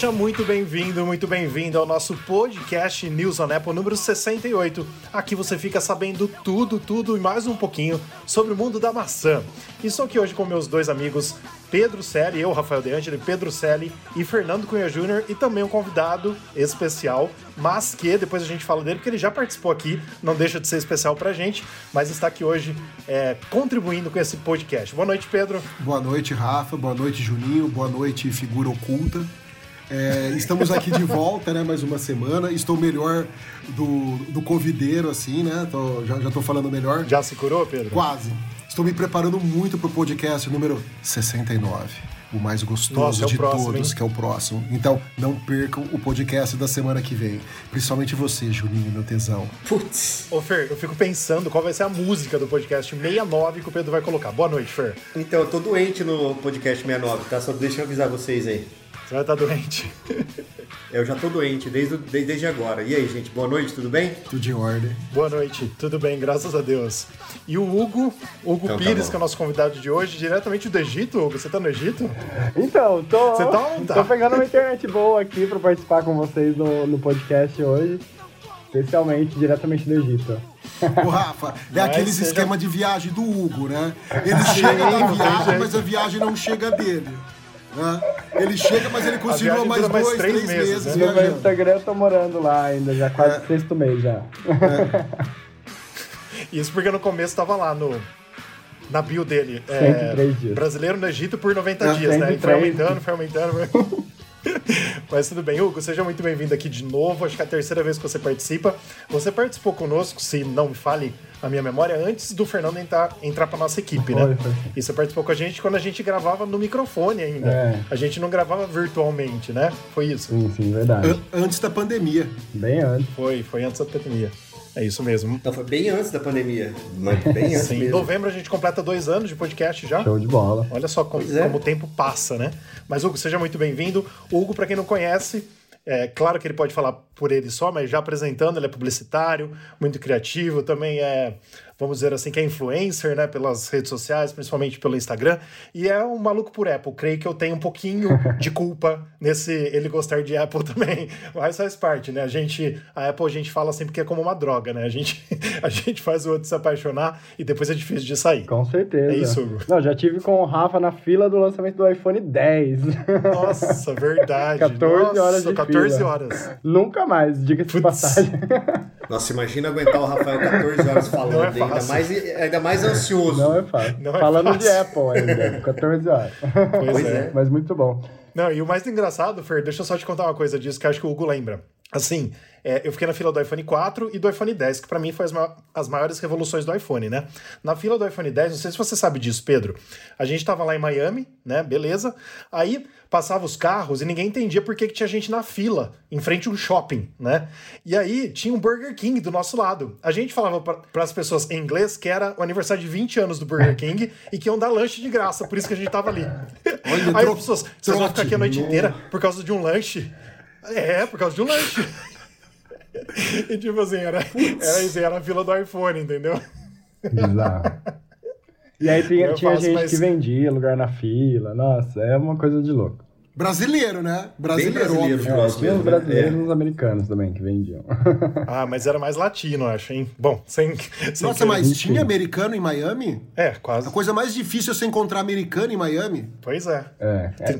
Seja muito bem-vindo, muito bem-vindo ao nosso podcast News on Apple número 68. Aqui você fica sabendo tudo, tudo e mais um pouquinho sobre o mundo da maçã. Estou aqui hoje com meus dois amigos Pedro Selle, eu, Rafael De Angeli, Pedro Selle e Fernando Cunha Júnior e também um convidado especial, mas que depois a gente fala dele, porque ele já participou aqui, não deixa de ser especial pra gente, mas está aqui hoje é, contribuindo com esse podcast. Boa noite, Pedro. Boa noite, Rafa. Boa noite, Juninho. Boa noite, figura oculta. É, estamos aqui de volta, né? Mais uma semana. Estou melhor do, do covideiro, assim, né? Tô, já, já tô falando melhor. Já se curou, Pedro? Quase. Estou me preparando muito pro podcast número 69. O mais gostoso Nossa, é o de próximo, todos, hein? que é o próximo. Então, não percam o podcast da semana que vem. Principalmente você, Juninho, meu tesão. Putz. Ô, Fer, eu fico pensando qual vai ser a música do podcast 69 que o Pedro vai colocar. Boa noite, Fer. Então, eu tô doente no podcast 69, tá? Só deixa eu avisar vocês aí. Você vai estar doente. Eu já tô doente desde, desde, desde agora. E aí, gente, boa noite, tudo bem? Tudo em ordem. Boa noite, tudo bem, graças a Deus. E o Hugo, Hugo Então tá Pires, bom. que é o nosso convidado de hoje, diretamente do Egito, Hugo. Você tá no Egito? Então, tô, Você tá ou tá? tô pegando uma internet boa aqui pra participar com vocês no, no podcast hoje, especialmente diretamente do Egito. O Rafa, é Mas aqueles seja- esquema de viagem do Hugo, né? Ele chega na viagem, mas a viagem não chega dele. Né? Ele chega, mas ele continua mais dura mais dois, três três, meses, meses, né? No meu. Instagram eu tô morando lá ainda, já quase É. sexto mês já. Isso porque no começo tava lá no. Na bio dele. é, 103 dias. Brasileiro no Egito por 90 É, dias, né? E foi 103. aumentando, foi aumentando. Mas tudo bem, Hugo, seja muito bem-vindo aqui de novo. Acho que é a terceira vez que você participa. Você participou conosco, se não me fale a minha memória, antes do Fernando entrar, entrar pra nossa equipe, né? E você participou com a gente quando a gente gravava no microfone ainda. É. A gente não gravava virtualmente, né? Foi isso. Sim, sim, verdade. An- Antes da pandemia. Bem antes. Foi, foi antes da pandemia. É isso mesmo. Então, foi bem antes da pandemia. Mas bem antes Sim, em novembro a gente completa dois anos de podcast já. Show de bola. Olha só como, é. como o tempo passa, né? Mas, Hugo, seja muito bem-vindo. O Hugo, para quem não conhece, é claro que ele pode falar por ele só, mas já apresentando, ele é publicitário, muito criativo, também é, vamos dizer assim, que é influencer, né? Pelas redes sociais, principalmente pelo Instagram. E é um maluco por Apple. Creio que eu tenho um pouquinho de culpa nesse ele gostar de Apple também. Mas faz parte, né? A gente, a Apple a gente fala sempre que é como uma droga, né? A gente, a gente faz o outro se apaixonar e depois é difícil de sair. Com certeza. É isso, Hugo. Não, já tive com o Rafa na fila do lançamento do iPhone 10. Nossa, verdade. 14 Nossa, horas de 14 fila. horas. Nunca mais, diga-se de passagem. Nossa, imagina aguentar o Rafael 14 horas falando. É ainda, mais, ainda mais ansioso. Não é fácil. Não é Falando fácil. de Apple ainda, 14 horas. Pois, Pois é. é. Mas muito bom. Não, e o mais engraçado, Fer, deixa eu só te contar uma coisa disso que eu acho que o Hugo lembra. Assim, é, eu fiquei na fila do iPhone 4 e do iPhone 10, que pra mim foi as, ma- as maiores revoluções do iPhone, né? Na fila do iPhone 10, não sei se você sabe disso, Pedro. A gente tava lá em Miami, né? Beleza. Aí passava os carros e ninguém entendia por que, que tinha gente na fila, em frente a um shopping, né? E aí tinha um Burger King do nosso lado. A gente falava para as pessoas em inglês que era o aniversário de 20 anos do Burger King e que iam dar lanche de graça, por isso que a gente tava ali. Olha, aí as pessoas, vocês vão ficar aqui a noite inteira por causa de um lanche? É, por causa de um lanche. e tipo assim, era, era, era a fila do iPhone, entendeu? Bizarro. E aí tinha, tinha faço, gente mas- que vendia lugar na fila. Nossa, é uma coisa de louco. Brasileiro, né? Brasileiro, brasileiro, óbvio. É, os mesmo, né? brasileiros É. e os americanos também que vendiam. Ah, mas era mais latino, eu acho, hein? Bom, sem. sem Nossa, mas tinha americano em Miami? É, quase. A coisa mais difícil é você encontrar americano em Miami. Pois é. É, é. A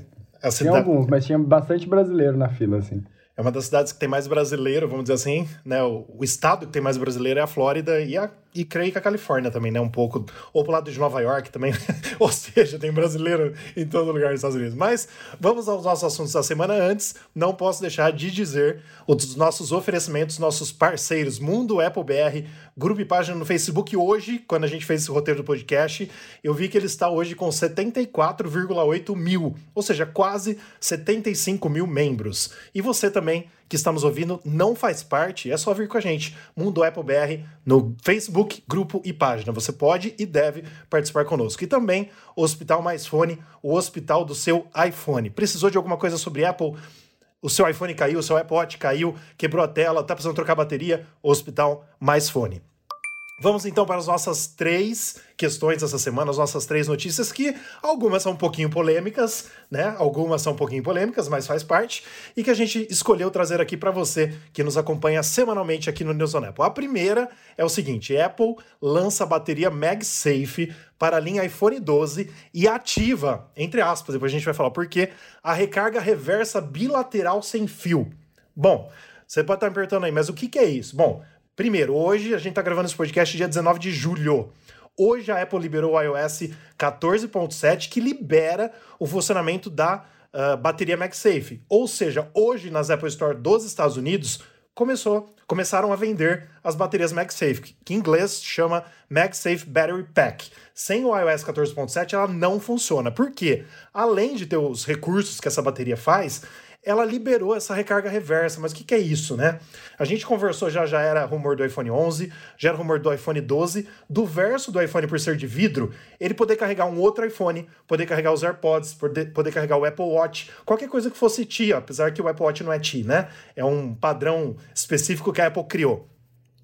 Tinha cidade- alguns, mas tinha bastante brasileiro na fila, assim. É uma das cidades que tem mais brasileiro, vamos dizer assim, né? O, o estado que tem mais brasileiro é a Flórida e, a, e creio que a Califórnia também, né? Um pouco. Ou pro lado de Nova York também. ou seja, tem brasileiro em todo lugar nos Estados Unidos. Mas vamos aos nossos assuntos da semana. Antes, não posso deixar de dizer os nossos oferecimentos, nossos parceiros, Mundo Apple BR, grupo e página no Facebook. Hoje, quando a gente fez esse roteiro do podcast, eu vi que ele está hoje com 74,8 mil, ou seja, quase 75 mil membros. E você também que está nos ouvindo não faz parte, é só vir com a gente. Mundo Apple BR no Facebook, grupo e página. Você pode e deve participar conosco. E também Hospital Mais Fone, o hospital do seu iPhone. Precisou de alguma coisa sobre Apple? O seu iPhone caiu, o seu Watch caiu, quebrou a tela, tá precisando trocar a bateria? Hospital Mais Fone. Vamos então para as nossas três questões essa semana, as nossas três notícias, que algumas são um pouquinho polêmicas, né? Algumas são um pouquinho polêmicas, mas faz parte, e que a gente escolheu trazer aqui para você que nos acompanha semanalmente aqui no News on Apple. A primeira é o seguinte: Apple lança a bateria MagSafe para a linha iPhone 12 e ativa, entre aspas, depois a gente vai falar por quê, a recarga reversa bilateral sem fio. Bom, você pode estar me perguntando aí, mas o que, que é isso? Bom, Primeiro, hoje a gente está gravando esse podcast dia 19 de julho. Hoje a Apple liberou o iOS 14.7 que libera o funcionamento da uh, bateria MagSafe. Ou seja, hoje nas Apple Store dos Estados Unidos começou, começaram a vender as baterias MagSafe, que em inglês chama MagSafe Battery Pack. Sem o iOS 14.7 ela não funciona. Por quê? Além de ter os recursos que essa bateria faz, ela liberou essa recarga reversa. Mas o que, que, é isso, né? A gente conversou já, já era rumor do iPhone 11, já era rumor do iPhone 12, do verso do iPhone por ser de vidro, ele poder carregar um outro iPhone, poder carregar os AirPods, poder, poder carregar o Apple Watch, qualquer coisa que fosse TI, apesar que o Apple Watch não é TI, né? É um padrão específico que a Apple criou.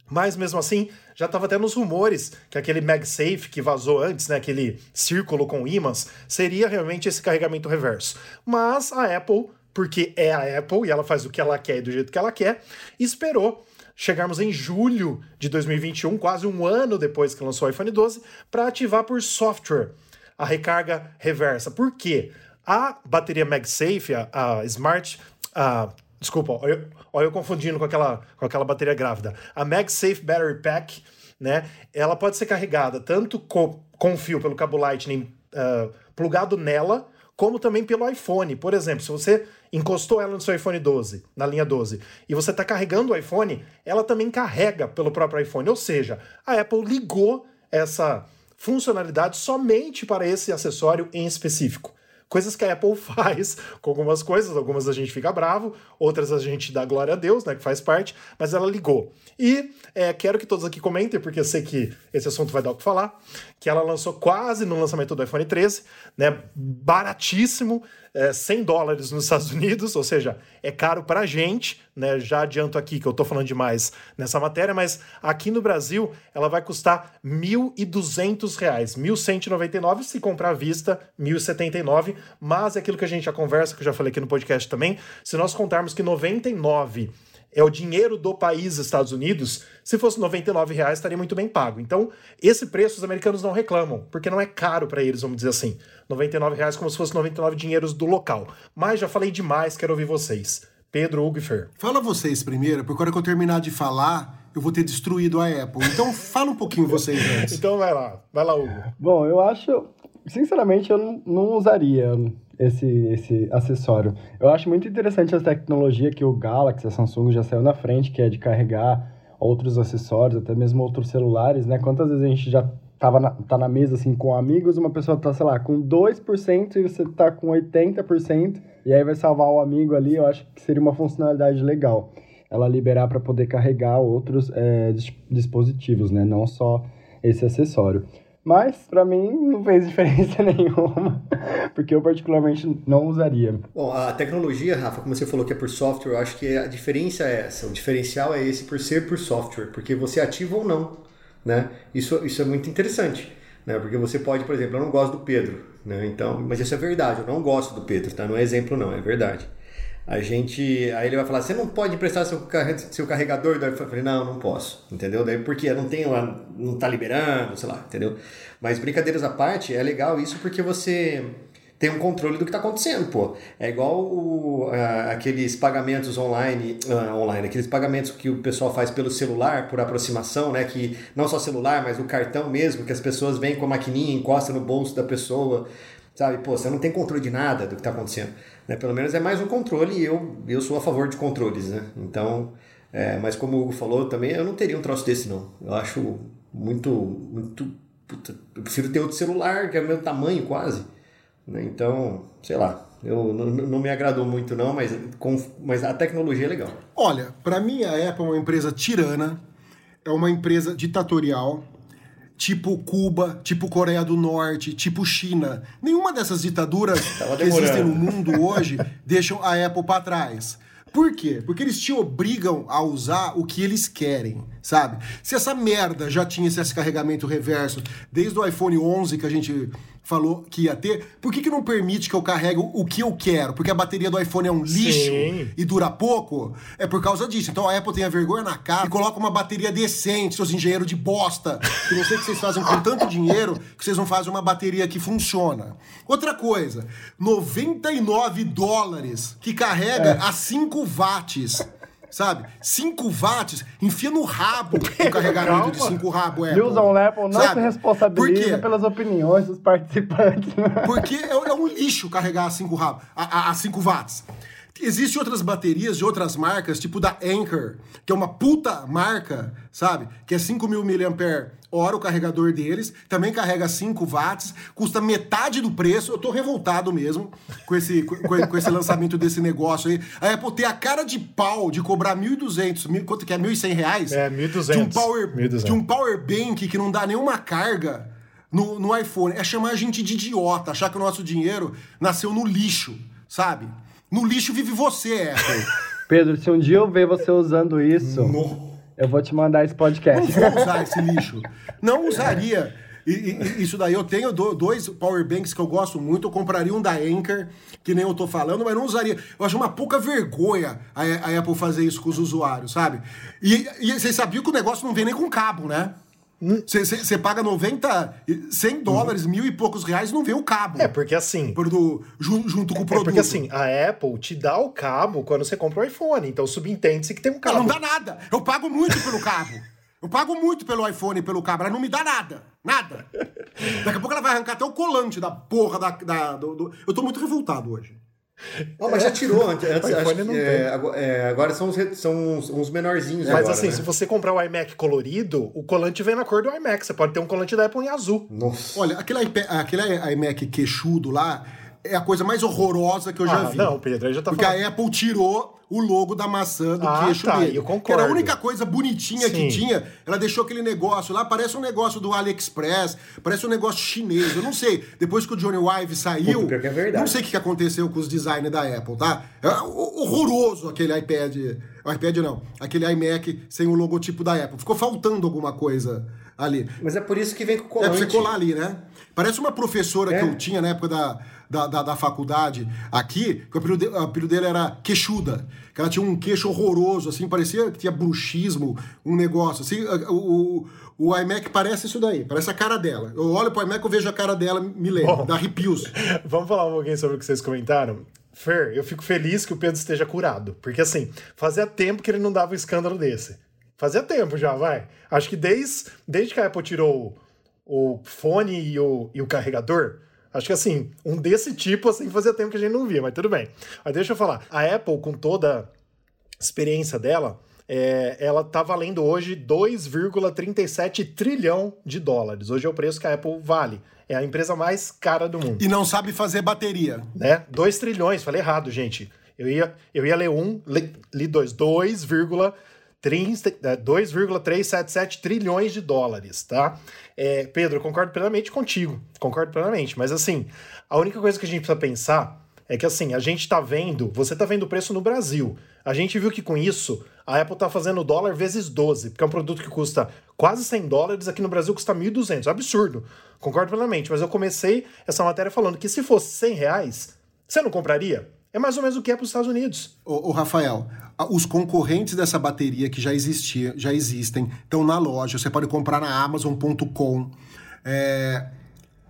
Mas mesmo assim, já estava até nos rumores que aquele MagSafe que vazou antes, né, aquele círculo com ímãs, seria realmente esse carregamento reverso. Mas a Apple porque é a Apple e ela faz o que ela quer e do jeito que ela quer, esperou chegarmos em julho de 2021, quase um ano depois que lançou o iPhone 12, para ativar por software a recarga reversa. Por quê? A bateria MagSafe, a, a Smart. A, desculpa, olha eu, eu confundindo com aquela, com aquela bateria grávida. A MagSafe Battery Pack, né? Ela pode ser carregada tanto com, com fio pelo cabo Lightning uh, plugado nela, como também pelo iPhone. Por exemplo, se você encostou ela no seu iPhone 12, na linha 12, e você está carregando o iPhone, ela também carrega pelo próprio iPhone. Ou seja, a Apple ligou essa funcionalidade somente para esse acessório em específico. Coisas que a Apple faz com algumas coisas, algumas a gente fica bravo, outras a gente dá glória a Deus, né, que faz parte, mas ela ligou. E é, quero que todos aqui comentem, porque eu sei que esse assunto vai dar o que falar, que ela lançou quase no lançamento do iPhone 13, né, baratíssimo, é, 100 dólares nos Estados Unidos, ou seja, é caro para a gente, né? Já adianto aqui que eu estou falando demais nessa matéria, mas aqui no Brasil ela vai custar R$ 1.200, R$ 1.199 se comprar à vista, R$ 1.079, mas é aquilo que a gente já conversa, que eu já falei aqui no podcast também, se nós contarmos que 99 é o dinheiro do país Estados Unidos, se fosse 99 reais estaria muito bem pago. Então, esse preço os americanos não reclamam, porque não é caro para eles, vamos dizer assim. 99 reais como se fosse 99 dinheiros do local. Mas já falei demais, quero ouvir vocês. Pedro, Hugo e Fer. Fala vocês primeiro, porque quando eu terminar de falar, eu vou ter destruído a Apple. Então fala um pouquinho vocês antes. então vai lá, vai lá, Hugo. Bom, eu acho, sinceramente, eu não, não usaria esse, esse acessório. Eu acho muito interessante a tecnologia que o Galaxy, a Samsung já saiu na frente, que é de carregar outros acessórios, até mesmo outros celulares, né? Quantas vezes a gente já tava na, tá na mesa assim com amigos, uma pessoa tá, sei lá, com 2% e você tá com 80%, e aí vai salvar o amigo ali, eu acho que seria uma funcionalidade legal. Ela liberar para poder carregar outros é, dispositivos, né? Não só esse acessório. Mas, para mim, não fez diferença nenhuma, porque eu particularmente não usaria. Bom, a tecnologia, Rafa, como você falou que é por software, eu acho que a diferença é essa. O diferencial é esse por ser por software, porque você ativa ou não, né? Isso, isso é muito interessante, né? Porque você pode, por exemplo, eu não gosto do Pedro, né? Então, mas isso é verdade, eu não gosto do Pedro, tá? Não é exemplo não, é verdade a gente. Aí ele vai falar: você não pode emprestar seu, seu carregador? Eu falei: não, não posso, entendeu? Daí porque não tem não tá liberando, sei lá, entendeu? Mas brincadeiras à parte, é legal isso porque você tem um controle do que está acontecendo, pô. É igual o, aqueles pagamentos online, uh, online, aqueles pagamentos que o pessoal faz pelo celular, por aproximação, né? Que não só celular, mas o cartão mesmo, que as pessoas vêm com a maquininha, encosta no bolso da pessoa, sabe? Pô, você não tem controle de nada do que está acontecendo. Né? Pelo menos é mais um controle e eu, eu sou a favor de controles, né? Então, é, mas como o Hugo falou também, eu não teria um troço desse não. Eu acho muito, muito, puta, eu prefiro ter outro celular que é o meu tamanho quase? Então, sei lá, eu não, não, me agradou muito não, mas, com, mas a tecnologia é legal. Olha, para mim a Apple é uma empresa tirana, é uma empresa ditatorial, tipo Cuba, tipo Coreia do Norte, tipo China. Nenhuma dessas ditaduras que existem no mundo hoje deixam a Apple para trás. Por quê? Porque eles te obrigam a usar o que eles querem, sabe? Se essa merda já tinha esse carregamento reverso desde o iPhone 11 que a gente falou que ia ter, por que, que não permite que eu carregue o que eu quero? Porque a bateria do iPhone é um lixo Sim. e dura pouco? É por causa disso. Então a Apple tem a vergonha na cara e coloca uma bateria decente, seus engenheiros de bosta, que não sei o que vocês fazem com tanto dinheiro, que vocês não fazem uma bateria que funciona. Outra coisa, 99 dólares que carrega a 5 watts. Sabe? 5 watts, enfia no rabo o carregamento de 5 rabo, Apple. Nilson Apple não Sabe? se responsabiliza pelas opiniões dos participantes. Porque é, é um lixo carregar a 5 rabo, a 5 watts. Existem outras baterias de outras marcas, tipo da Anchor, que é uma puta marca, sabe? Que é 5 mil mAh o carregador deles, também carrega 5 watts, custa metade do preço. Eu tô revoltado mesmo com esse, com, com esse lançamento desse negócio aí. A Apple ter a cara de pau de cobrar 1.200, mil- quanto que é? 1.100 reais? É, 1.200. De um power, 1.200. de um power bank que não dá nenhuma carga no, no iPhone. É chamar a gente de idiota, achar que o nosso dinheiro nasceu no lixo, sabe? No lixo vive você, Apple. Pedro, se um dia eu ver você usando isso, eu vou te mandar esse Não podcast. vou usar esse lixo. Não usaria. E, e- isso daí, eu tenho do- dois power banks que eu gosto muito. Eu compraria um da Anchor, que nem eu tô falando, mas não usaria. Eu acho uma pouca vergonha a, a Apple fazer isso com os usuários, sabe? E, e vocês sabiam que o negócio não vem nem com cabo, né? Você paga 90, e 100 dólares, mil e poucos reais, não vem o cabo. É, porque assim. Por do- jun- junto com o É produto. porque assim, a Apple te dá o cabo quando você compra o iPhone. Então subentende-se que tem um cabo. não dá nada. Eu pago muito pelo cabo. Eu pago muito pelo iPhone e pelo cabo. Ela não me dá nada. Nada. Daqui a pouco ela vai arrancar até o colante da porra da. da- do, do- Eu tô muito revoltado hoje. Não, mas já tirou antes. antes O iPhone acho é, tem. agora, é, agora são uns, são uns, uns menorzinhos Mas agora, assim, né? se você comprar o iMac colorido, o colante vem na cor do iMac. Você pode ter um colante da Apple em azul. Nossa. Olha, aquele, iPad, aquele iMac queixudo lá é a coisa mais horrorosa que eu já Ah, vi. não, Pedro, aí já tá Porque falando. a Apple tirou o logo da maçã do Ah, queixo tá, dele. eu Que concordo. era a única coisa bonitinha que Sim. tinha. Ela deixou aquele negócio lá, parece um negócio do AliExpress, parece um negócio chinês. Eu não sei. Depois que o Johnny Ive saiu, Puta, que é verdade. não sei o que que aconteceu com os designers da Apple, tá? É horroroso aquele iPad. O iPad não, aquele iMac sem o logotipo da Apple. Ficou faltando alguma coisa ali. Mas é por isso que vem com É colante. pra você colar ali, né? Parece uma professora É. que eu tinha na época da, da, da, da faculdade aqui, que o apelido, de- apelido dele era queixuda. Que ela tinha um queixo horroroso, assim, parecia que tinha bruxismo, um negócio. Assim, o, o, o iMac parece isso daí, parece a cara dela. Eu olho pro iMac, eu vejo a cara dela, me lembra, Bom. dá arrepios. Vamos falar um pouquinho sobre o que vocês comentaram? Fer, eu fico feliz que o Pedro esteja curado. Porque assim, fazia tempo que ele não dava um escândalo desse. Fazia tempo já, vai. Acho que desde, desde que a Apple tirou o, o fone e o, e o carregador, acho que assim, um desse tipo, assim, fazia tempo que a gente não via, mas tudo bem. Mas deixa eu falar. A Apple, com toda a experiência dela, é, ela tá valendo hoje 2,37 trilhão de dólares. Hoje é o preço que a Apple vale. É a empresa mais cara do mundo E não sabe fazer bateria. né? 2 trilhões, falei errado, gente. Eu ia, eu ia ler um, li, li dois. 2,3 é, 2,377 trilhões de dólares, tá? É, Pedro, concordo plenamente contigo. Concordo plenamente. Mas assim, a única coisa que a gente precisa pensar é que assim, a gente tá vendo, você tá vendo o preço no Brasil. A gente viu que com isso, a Apple tá fazendo dólar vezes 12, porque é um produto que custa quase 100 dólares, aqui no Brasil custa 1.200. Absurdo. Concordo plenamente. Mas eu comecei essa matéria falando que se fosse 100 reais, você não compraria? É mais ou menos o que é para os Estados Unidos. Ô, ô, Rafael, os concorrentes dessa bateria que já existia, já existem, estão na loja. Você pode comprar na Amazon.com. É,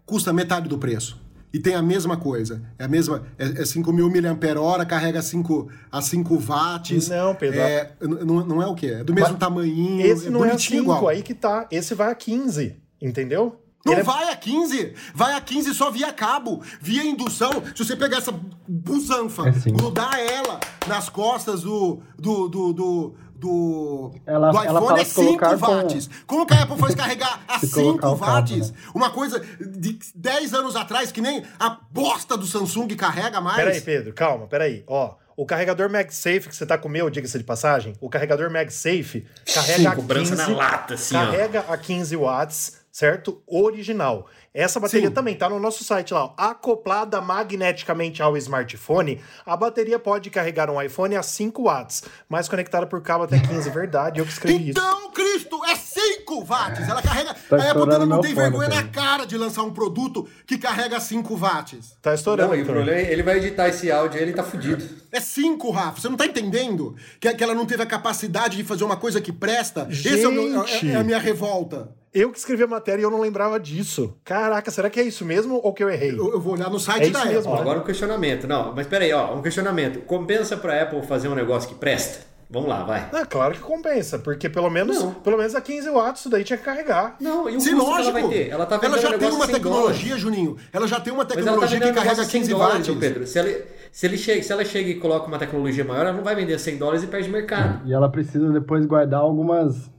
custa metade do preço. E tem a mesma coisa. É a mesma. É, é 5 mil mAh, carrega 5 a 5 watts. Não, Pedro. É, não, não é o quê? É do mesmo Mas tamanhinho. Esse não é a bonitinho 5, igual. aí que tá. Esse vai a 15, entendeu? Não Ele é- vai a 15, vai a 15 só via cabo, via indução. Se você pegar essa busanfa, É sim. grudar ela nas costas do. do, do, do do, Ela- do ela iPhone fala é se 5 colocar com- watts. Como que a Apple faz carregar a Se 5 colocar o cabo, watts? né? Uma coisa de 10 anos atrás, que nem a bosta do Samsung carrega mais. Peraí, Pedro, calma, peraí. Ó, o carregador MagSafe que você tá com o meu, diga-se de passagem, o carregador MagSafe carrega Sim, a cobrança 15, na lata, assim, ó. carrega a 15 watts, certo? Original. Essa bateria Sim. também tá no nosso site lá. ó. Acoplada magneticamente ao smartphone, a bateria pode carregar um iPhone a 5 watts, mas conectada por cabo até 15. Verdade, eu que escrevi isso. Então, Cristo, é 5 watts. Ela carrega. Tá a Apple estourando não tem vergonha na cara. de lançar um produto que carrega 5 watts. Tá estourando. Não, e o também. problema é ele vai editar esse áudio e ele tá fudido. É 5, Rafa. Você não tá entendendo que, que ela não teve a capacidade de fazer uma coisa que presta? Esse é, o meu- é- Gente. é a minha revolta. Eu que escrevi a matéria e eu não lembrava disso. Caraca, será que é isso mesmo ou que eu errei? Eu, eu vou olhar no site É isso da Apple. mesmo, Ó, né? agora um questionamento. Não, mas peraí, ó, um questionamento. Compensa pra Apple fazer um negócio que presta? Vamos lá, vai. Ah, claro que compensa, porque pelo menos, Não. pelo menos a 15 watts isso daí tinha que carregar. Não, e o Sim, custo que ela lógico. vai ter? Ela tá ela já um tem uma 100 tecnologia, dólares. Juninho. Ela já tem uma ela tá tecnologia vendendo que carrega negócio de 100 15 dólares, watts. Pedro. Se, ele, se, ele chega, se ela chega e coloca uma tecnologia maior, ela não vai vender 100 dólares e perde mercado. E ela precisa depois guardar algumas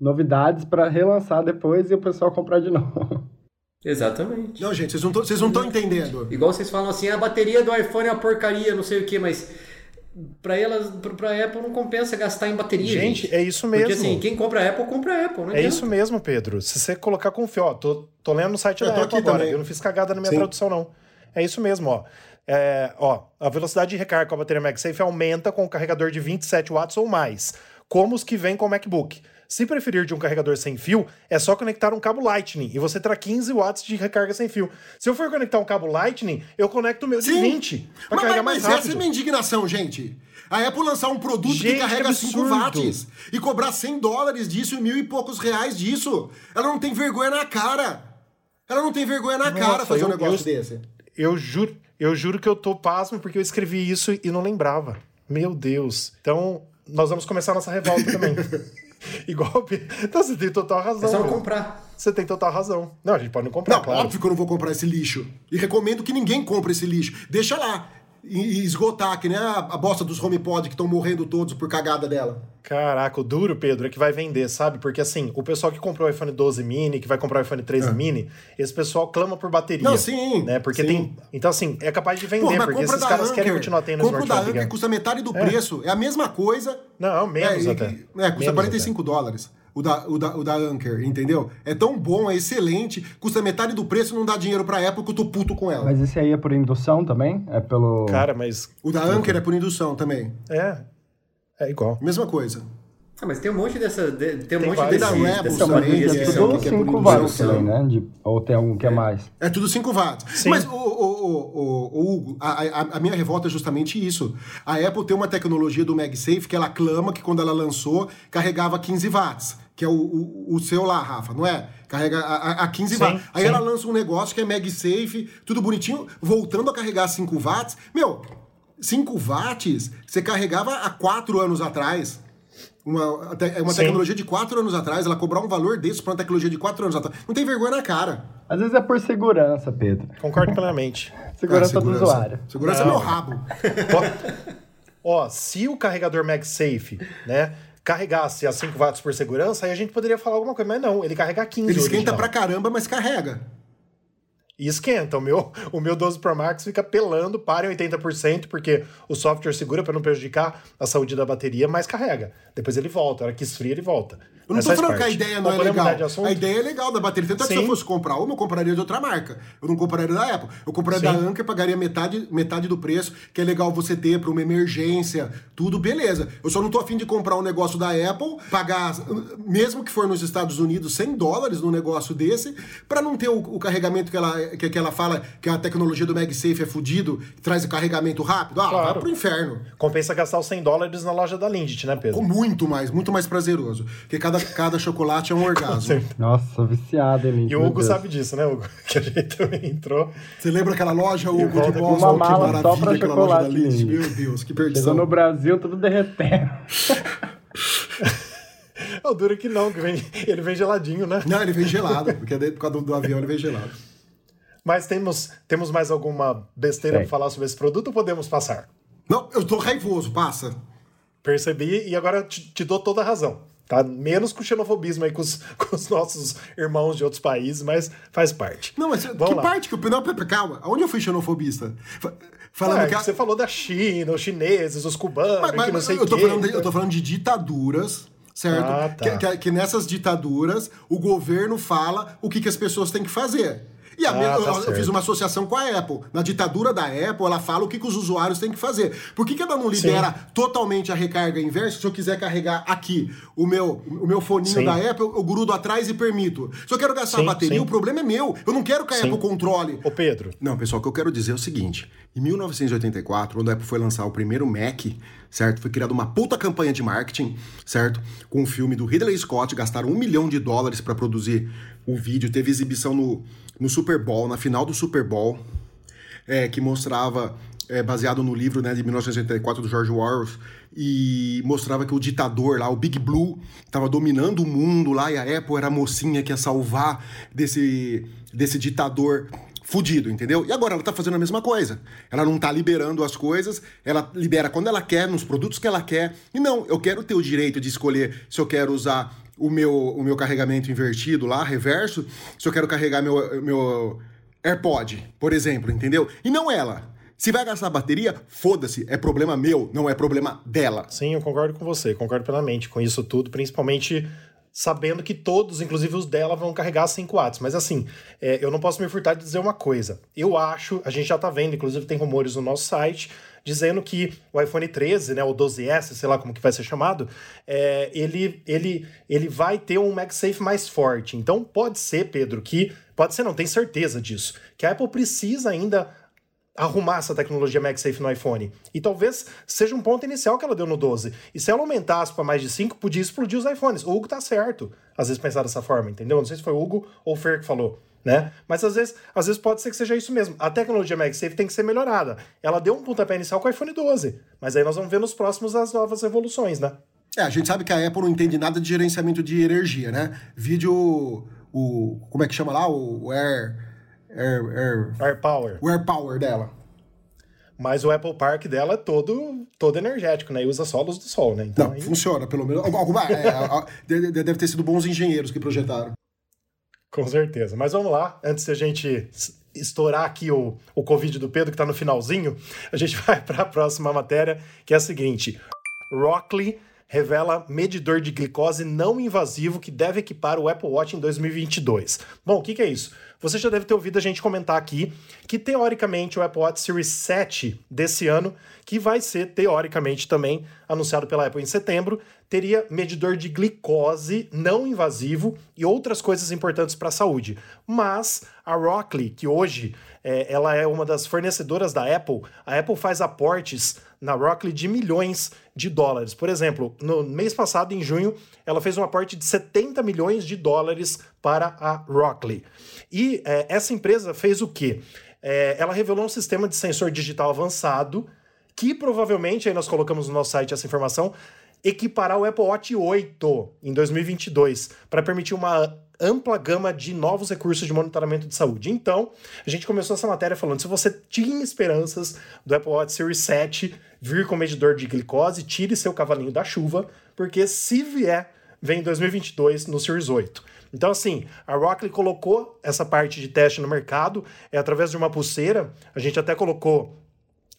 novidades pra relançar depois e o pessoal comprar de novo. Exatamente. Não, gente, vocês não estão entendendo. Igual vocês falam assim, a bateria do iPhone é uma porcaria, não sei o que, mas pra elas, pra Apple não compensa gastar em bateria. Gente, é isso mesmo. Porque assim, quem compra a Apple, compra a Apple, não É adianta. isso mesmo, Pedro. Se você colocar com fio, ó, tô, tô lendo no site Eu da Apple aqui agora. também. Eu não fiz cagada na minha Sim. tradução, não. É isso mesmo, ó. É, ó, a velocidade de recarga com a bateria MagSafe aumenta com o carregador de 27 watts ou mais, como os que vêm com o MacBook. Se preferir de um carregador sem fio, é só conectar um cabo Lightning e você terá 15 watts de recarga sem fio. Se eu for conectar um cabo Lightning, eu conecto o meu de 20 para Mas, carregar mas, mais mas essa é rápido. minha indignação, gente. A Apple lançar um produto Gente, que carrega que 5 absurdo. watts e cobrar 100 dólares disso e mil e poucos reais disso. Ela não tem vergonha na cara. Ela não tem vergonha na Nossa, cara fazer um eu- negócio eu- desse. Eu juro, eu juro que eu tô pasmo porque eu escrevi isso e não lembrava. Meu Deus. Então, nós vamos começar a nossa revolta também. Igual. Então, você tem total razão. É só não Pedro. comprar. Você tem total razão. Não, a gente pode não comprar, Não, claro. óbvio que eu não vou comprar esse lixo. E recomendo que ninguém compre esse lixo. Deixa lá. E, esgotar, que nem a, a bosta dos HomePod que estão morrendo todos por cagada dela. Caraca, o duro, Pedro, é que vai vender, sabe? Porque assim, o pessoal que comprou o iPhone 12 mini, que vai comprar o iPhone 13 mini, esse pessoal clama por bateria. É. Não, sim, Né? Porque sim. tem. Então, assim, é capaz de vender, Pô, porque esses caras Anker. querem continuar tendo compra da. Anker, custa metade do preço. É a mesma coisa. Não, menos é, até. É, custa Menos 45 dólares. O da, o, da, o da Anker, entendeu? É tão bom, é excelente, custa metade do preço não dá dinheiro pra Apple que eu tô puto com ela. Mas esse aí é por indução também? É pelo. Cara, mas. O da Anker é por indução também. É. É igual. Mesma coisa. Ah, mas tem um monte dessa. de- tem um Tem monte desse, Da Rebels também, é tudo que é por 5 indução, watts também, né? De... Ou tem algum que é mais? É tudo 5 watts. Sim. Mas, o, o, o, o- o Hugo, a, a, a minha revolta é justamente isso. A Apple tem uma tecnologia do MagSafe que ela clama que quando ela lançou, carregava 15 watts. Que é o, o, o seu lá, Rafa, não é? Carrega a, a- a 15 Sim, watts. Aí sim. ela lança um negócio que é MagSafe, tudo bonitinho, voltando a carregar 5 watts. Meu, 5 watts você carregava há 4 anos atrás. Uma, é uma Sim. tecnologia de 4 anos atrás, ela cobrar um valor desse pra uma tecnologia de 4 anos atrás. Não tem vergonha na cara. Às vezes é por segurança, Pedro. Concordo plenamente. Segurança, Ah, do usuário. Segurança Não. é meu rabo. Ó, ó, se o carregador MagSafe, né, carregasse a 5 watts por segurança, aí a gente poderia falar alguma coisa, mas não, ele carrega a 15 Ele esquenta original. pra caramba, mas carrega. E esquenta. O meu, o meu 12 Pro Max fica pelando, para em 80%, porque o software segura para não prejudicar a saúde da bateria, mas carrega. Depois ele volta. A hora que esfria, ele volta. Eu não Mas tô faz falando que a parte. ideia não Mas é legal. A ideia é legal da bateria. Tanto é que se eu fosse comprar uma, eu compraria de outra marca. Eu não compraria da Apple. Eu compraria Sim. da Anker, pagaria metade, metade do preço, que é legal você ter para uma emergência, tudo beleza. Eu só não tô afim de comprar um negócio da Apple, pagar, mesmo que for nos Estados Unidos, 100 dólares num negócio desse, para não ter o, o carregamento que ela, que, que ela fala que a tecnologia do MagSafe é fudido, traz o carregamento rápido. Ah, Claro. vai pro inferno. Compensa gastar os 100 dólares na loja da Lindt, né, Pedro? Muito mais, muito mais prazeroso. Porque cada, cada chocolate é um orgasmo. Nossa, viciado, hein, E o Hugo sabe disso, né, Hugo? Que a gente também entrou. Você lembra aquela loja, Hugo, de Boston? uma Que mala só maravilha pra aquela loja da chocolate, Lindt. Lindt. Meu Deus, que Chegou perdição. no Brasil, tudo derretendo. O duro que não, que vem, ele vem geladinho, né? Não, ele vem gelado, porque é dentro- por causa do, do avião ele vem gelado. Mas temos, temos mais alguma besteira pra falar sobre esse produto ou podemos passar? Não, eu tô raivoso, passa. Percebi e agora te, te dou toda a razão. Tá? Menos com xenofobismo aí com os, com os nossos irmãos de outros países, mas faz parte. Não, mas Vamos que lá. parte que eu... Não, pera, calma. Onde eu fui xenofobista? Fa- Falando Ah, que... a- Você falou da China, os chineses, os cubanos, Mas- mas que não sei eu, tô quê. falando de, eu tô falando de ditaduras certo? Ah, tá. que, que, que, nessas ditaduras o governo fala o que, que as pessoas têm que fazer. E a ah, minha, tá eu, eu, fiz uma associação com a Apple. Na ditadura da Apple, ela fala o que, que os usuários têm que fazer. Por que, que ela não libera Sim. totalmente a recarga inversa? Se eu quiser carregar aqui o meu, o meu foninho Sim. da Apple, eu grudo atrás e permito. Se eu quero gastar Sim, a bateria, o problema é meu. Eu não quero que a Apple controle. Ô, Pedro. Não, pessoal, o que eu quero dizer é o seguinte. Em 1984, quando a Apple foi lançar o primeiro Mac, certo? Foi criada uma puta campanha de marketing, certo? Com o filme do Ridley Scott, gastaram um milhão de dólares para produzir o vídeo, teve exibição no, no Super Bowl, na final do Super Bowl, é, que mostrava, é, baseado no livro né, de 1984 do George Orwell, e mostrava que o ditador lá, o Big Blue, estava dominando o mundo lá, e a Apple era a mocinha que ia salvar desse, desse ditador fudido, entendeu? E agora ela tá fazendo a mesma coisa. Ela não tá liberando as coisas, ela libera quando ela quer, nos produtos que ela quer. E não, eu quero ter o direito de escolher se eu quero usar o meu, o meu carregamento invertido lá, reverso, se eu quero carregar meu, meu AirPod, por exemplo, entendeu? E não ela. Se vai gastar bateria, foda-se, é problema meu, não é problema dela. Sim, eu concordo com você, concordo plenamente com isso tudo, principalmente sabendo que todos, inclusive os dela, vão carregar 5 watts. Mas assim, é, eu não posso me furtar de dizer uma coisa. Eu acho, a gente já tá vendo, inclusive tem rumores no nosso site, dizendo que o iPhone 13, né, o 12S, sei lá como que vai ser chamado, é, ele, ele, ele vai ter um MagSafe mais forte. Então pode ser, Pedro, que pode ser, não tem certeza disso, que a Apple precisa ainda arrumar essa tecnologia MagSafe no iPhone. E talvez seja um ponto inicial que ela deu no 12. E se ela aumentasse para mais de 5, podia explodir os iPhones. O Hugo tá certo, às vezes pensar dessa forma, entendeu? Não sei se foi o Hugo ou o Fer que falou. Né? Mas às vezes, às vezes pode ser que seja isso mesmo. A tecnologia MagSafe tem que ser melhorada. Ela deu um pontapé inicial com o iPhone 12, mas aí nós vamos ver nos próximos as novas evoluções, né? É, a gente sabe que a Apple não entende nada de gerenciamento de energia, né? Vídeo, o, como é que chama lá? O Air... Air, Air, Air Power. O Air Power dela. Mas o Apple Park dela é todo, todo energético, né? E usa só luz do sol, né? Então, Não, aí... funciona, pelo menos. Alguma, é, deve ter sido bons engenheiros que projetaram. Com certeza. Mas vamos lá, antes de a gente estourar aqui o, o Covid do Pedro, que está no finalzinho, a gente vai para a próxima matéria, que é a seguinte: Rockley revela medidor de glicose não invasivo que deve equipar o Apple Watch em 2022. Bom, o que, que é isso? Você já deve ter ouvido a gente comentar aqui que, teoricamente, o Apple Watch Series 7 desse ano, que vai ser, teoricamente, também anunciado pela Apple em setembro, teria medidor de glicose não invasivo e outras coisas importantes para a saúde. Mas a Rockley, que hoje é, ela é uma das fornecedoras da Apple, a Apple faz aportes na Rockley de milhões de dólares. Por exemplo, no mês passado, em junho, ela fez um aporte de 70 milhões de dólares para a Rockley. E é, essa empresa fez o quê? É, ela revelou um sistema de sensor digital avançado que provavelmente, aí nós colocamos no nosso site essa informação, equipará o Apple Watch 8 em 2022 para permitir uma ampla gama de novos recursos de monitoramento de saúde. Então, a gente começou essa matéria falando: se você tinha esperanças do Apple Watch Series 7 vir com medidor de glicose, tire seu cavalinho da chuva, porque se vier, vem em 2022 no Series 8. Então, assim, a Rockley colocou essa parte de teste no mercado, é através de uma pulseira. A gente até colocou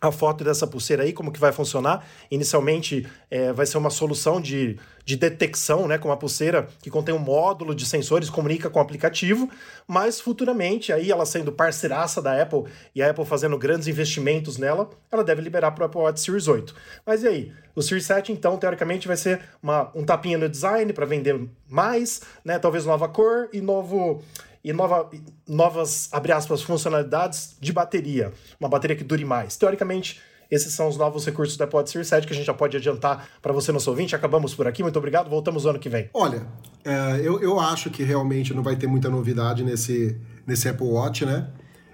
a foto dessa pulseira aí, como que vai funcionar. Inicialmente é, vai ser uma solução de, de detecção, né, com uma pulseira que contém um módulo de sensores, comunica com o aplicativo, mas futuramente, aí ela sendo parceiraça da Apple e a Apple fazendo grandes investimentos nela, ela deve liberar para o Apple Watch Series 8. Mas e aí? O Series 7, então, teoricamente, vai ser uma, um tapinha no design para vender mais, né, talvez nova cor e novo e nova, novas, abre aspas, funcionalidades de bateria. Uma bateria que dure mais. Teoricamente, esses são os novos recursos da Pod Series 7 que a gente já pode adiantar para você, nosso ouvinte. Acabamos por aqui. Muito obrigado. Voltamos no ano que vem. Olha, é, eu, eu acho que realmente não vai ter muita novidade nesse, nesse Apple Watch, né?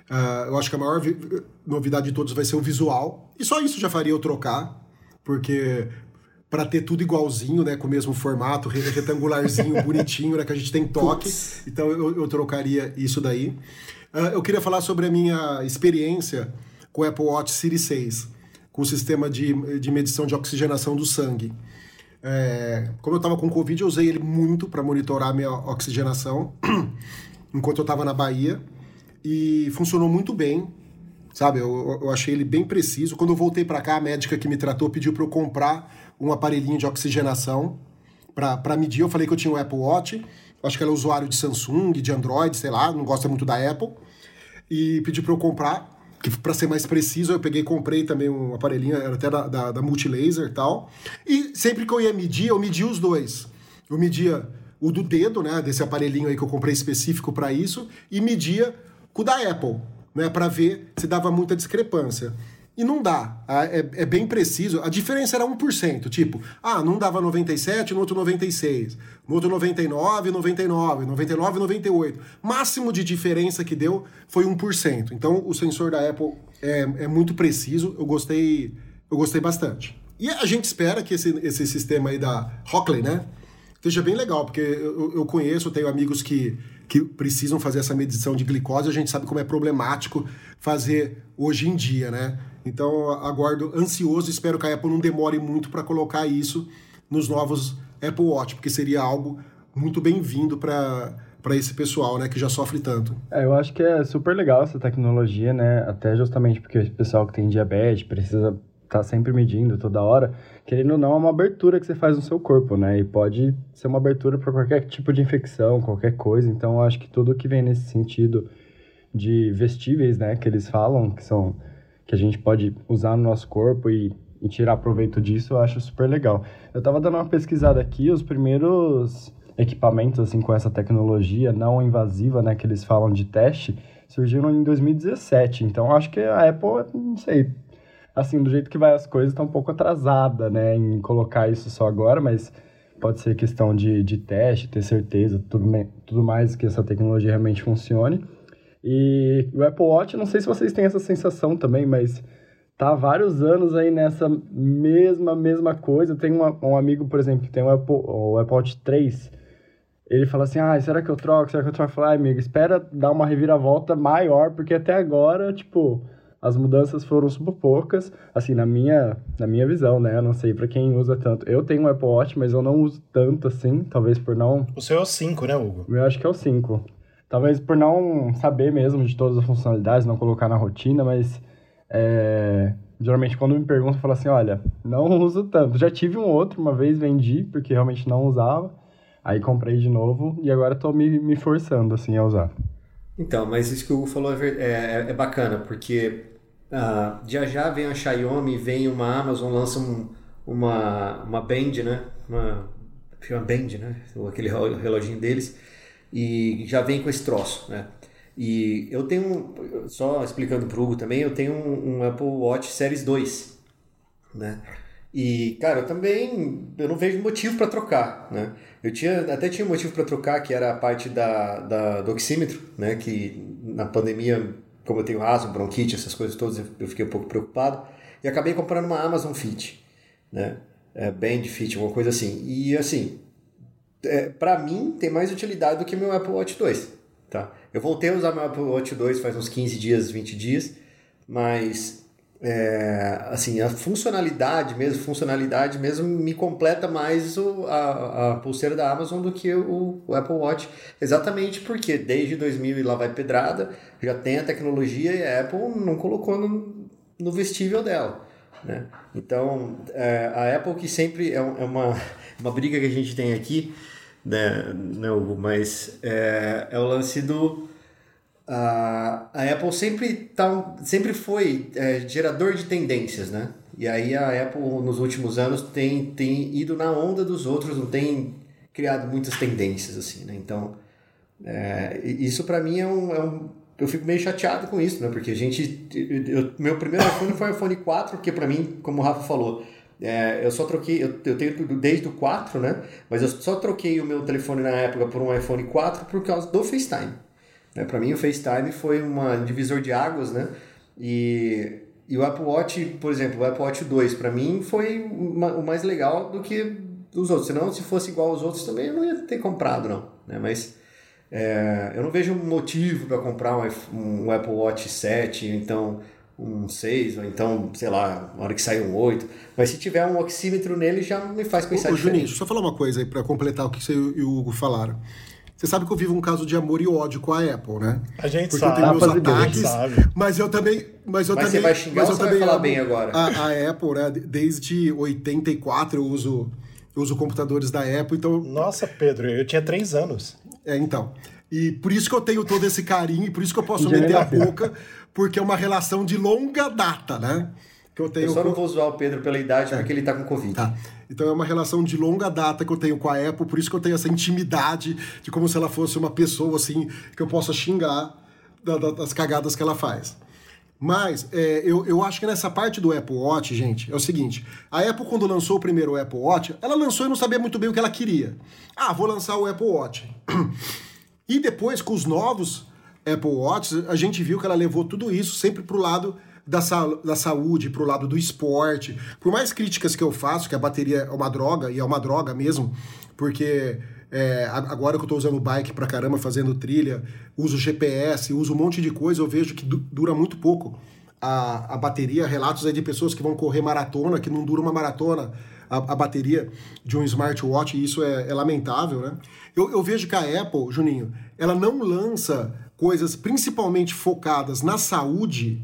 Uh, eu acho que a maior novidade de todos vai ser o visual. E só isso já faria eu trocar, porque para ter tudo igualzinho, né, com o mesmo formato, retangularzinho, bonitinho, né, que a gente tem toque. Então eu, eu trocaria isso daí. Uh, eu queria falar sobre a minha experiência com o Apple Watch Series 6, com o sistema de, de medição de oxigenação do sangue. É, como eu estava com Covid, eu usei ele muito para monitorar a minha oxigenação enquanto eu estava na Bahia e funcionou muito bem sabe? Eu, eu achei ele bem preciso. Quando eu voltei para cá, a médica que me tratou pediu para eu comprar um aparelhinho de oxigenação para medir. Eu falei que eu tinha o Apple Watch, acho que ela é usuário de Samsung, de Android, sei lá, não gosta muito da Apple. E pedi para eu comprar, que para ser mais preciso, eu peguei e comprei também um aparelhinho, era até da, da, da Multilaser e tal. E sempre que eu ia medir, eu media os dois. Eu media o do dedo, né, desse aparelhinho aí que eu comprei específico para isso, e media com o da Apple, né, para ver se dava muita discrepância. E não dá. É, é, bem preciso. A diferença era 1%. Tipo, ah, não dava 97, no outro 96. No outro 99, 99. 99, 98. Máximo de diferença que deu foi 1%. Então o sensor da Apple é, é muito preciso. Eu gostei, eu gostei bastante. E a gente espera que esse, esse sistema aí da Hockley, né? Esteja bem legal, porque eu, eu conheço, tenho amigos que que precisam fazer essa medição de glicose, a gente sabe como é problemático fazer hoje em dia, né? Então, aguardo ansioso, espero que a Apple não demore muito para colocar isso nos novos Apple Watch, porque seria algo muito bem-vindo para para esse pessoal, né, que já sofre tanto. É, eu acho que é super legal essa tecnologia, né, até justamente porque o pessoal que tem diabetes precisa estar tá sempre medindo toda hora, querendo ou não, é uma abertura que você faz no seu corpo, né, e pode ser uma abertura para qualquer tipo de infecção, qualquer coisa, então eu acho que tudo que vem nesse sentido de vestíveis, né, que eles falam, que são que a gente pode usar no nosso corpo e, e tirar proveito disso, eu acho super legal. Eu estava dando uma pesquisada aqui, os primeiros equipamentos assim com essa tecnologia não invasiva, né, que eles falam de teste, surgiram em 2017. Então acho que a Apple, não sei, assim, do jeito que vai as coisas, está um pouco atrasada, né, em colocar isso só agora, mas pode ser questão de, de teste, ter certeza, tudo, tudo mais que essa tecnologia realmente funcione. E o Apple Watch, não sei se vocês têm essa sensação também, mas tá há vários anos aí nessa mesma, mesma coisa. Tem uma, um amigo, por exemplo, que tem o Apple, o Apple Watch 3. Ele fala assim, ah, será que eu troco? Será que eu troco? Eu falo, ah, amigo, espera dar uma reviravolta maior, porque até agora, tipo, as mudanças foram super poucas, assim, na minha, na minha visão, né? Eu não sei para quem usa tanto. Eu tenho um Apple Watch, mas eu não uso tanto assim, talvez por não... O seu é o 5, né, Hugo? Eu acho que é o 5. Talvez por não saber mesmo de todas as funcionalidades, não colocar na rotina, mas é, geralmente quando me perguntam, eu falo assim, olha, não uso tanto. Já tive um outro, uma vez vendi, porque realmente não usava, aí comprei de novo e agora estou me, me forçando, assim, a usar. Então, mas isso que o Hugo falou é, é, é bacana, porque uh, já já vem a Xiaomi, vem uma Amazon, lança um, uma, uma Band, né? Uma, uma Band, né? Aquele reloginho deles e já vem com esse troço, né? E eu tenho, só explicando pro Hugo também, eu tenho um, um, Apple Watch Series 2, né? E, cara, eu também eu não vejo motivo para trocar, né? Eu tinha, até tinha motivo para trocar, que era a parte da, da, do oxímetro, né? Que na pandemia, como eu tenho asma, bronquite, essas coisas todas, eu fiquei um pouco preocupado. E acabei comprando uma Amazon Fit, né? É, Band Fit, uma coisa assim. E, assim, é, para mim, tem mais utilidade do que meu Apple Watch 2. Tá? Eu voltei a usar meu Apple Watch 2 faz uns 15 dias, 20 dias, mas é, assim, a funcionalidade mesmo, funcionalidade mesmo me completa mais o, a, a pulseira da Amazon do que o, o, Apple Watch. Exatamente porque desde 2000 e lá vai pedrada, já tem a tecnologia e a Apple não colocou no, no vestível dela. Né? Então, é, a Apple que sempre é, é uma, uma briga que a gente tem aqui, né, né Hugo? Mas é, é o lance do. A, a Apple sempre, tá, sempre foi é, gerador de tendências, né? E aí a Apple nos últimos anos tem, tem ido na onda dos outros, não tem criado muitas tendências, assim, né? Então, é, isso para mim é um, é um, Eu fico meio chateado com isso, né? Porque a gente... Eu, meu primeiro iPhone foi o iPhone 4, que para mim, como o Rafa falou, é, eu só troquei, eu, eu tenho desde o 4, né? Mas eu só troquei o meu telefone na época por um iPhone 4 por causa do FaceTime. Né? Para mim, o FaceTime foi um divisor de águas, né? E, e o Apple Watch, por exemplo, o Apple Watch 2, para mim, foi uma, o mais legal do que os outros. Senão, se fosse igual aos outros também, eu não ia ter comprado, não. Né? Mas é, eu não vejo motivo para comprar um, um Apple Watch 7, então um 6, ou então, sei lá, na hora que sai um 8. Mas se tiver um oxímetro nele, já me faz pensar Ô, Juninho, só falar uma coisa aí para completar o que você e o Hugo falaram. Você sabe que eu vivo um caso de amor e ódio com a Apple, né? A gente Porque sabe. eu tenho meus ataques, sabe. mas eu também... Mas, eu mas também, você vai xingar mas ou eu você também vai falar bem agora? A, a Apple, né? Desde 84 eu uso Eu uso computadores da Apple, então. Nossa, Pedro, eu tinha três anos. É, então. E por isso que eu tenho todo esse carinho, e por isso que eu posso meter a boca, porque é uma relação de longa data, né? Que eu, tenho eu só com... não vou zoar o Pedro pela idade, é. porque ele tá com Covid. Tá. Então é uma relação de longa data que eu tenho com a Apple, por isso que eu tenho essa intimidade de como se ela fosse uma pessoa assim que eu possa xingar das cagadas que ela faz. Mas é, eu, eu acho que nessa parte do Apple Watch, gente, é o seguinte: a Apple, quando lançou o primeiro Apple Watch, ela lançou e não sabia muito bem o que ela queria. Ah, vou lançar o Apple Watch. E depois, com os novos Apple Watch, a gente viu que ela levou tudo isso sempre para o lado da, sa da saúde, para o lado do esporte. Por mais críticas que eu faço, que a bateria é uma droga, e é uma droga mesmo, porque é, agora que eu estou usando bike pra caramba, fazendo trilha, uso GPS, uso um monte de coisa, eu vejo que du dura muito pouco a, a bateria. Relatos aí de pessoas que vão correr maratona, que não dura uma maratona a, a bateria de um smartwatch, e isso é, é lamentável, né? Eu, eu vejo que a Apple, Juninho, ela não lança coisas principalmente focadas na saúde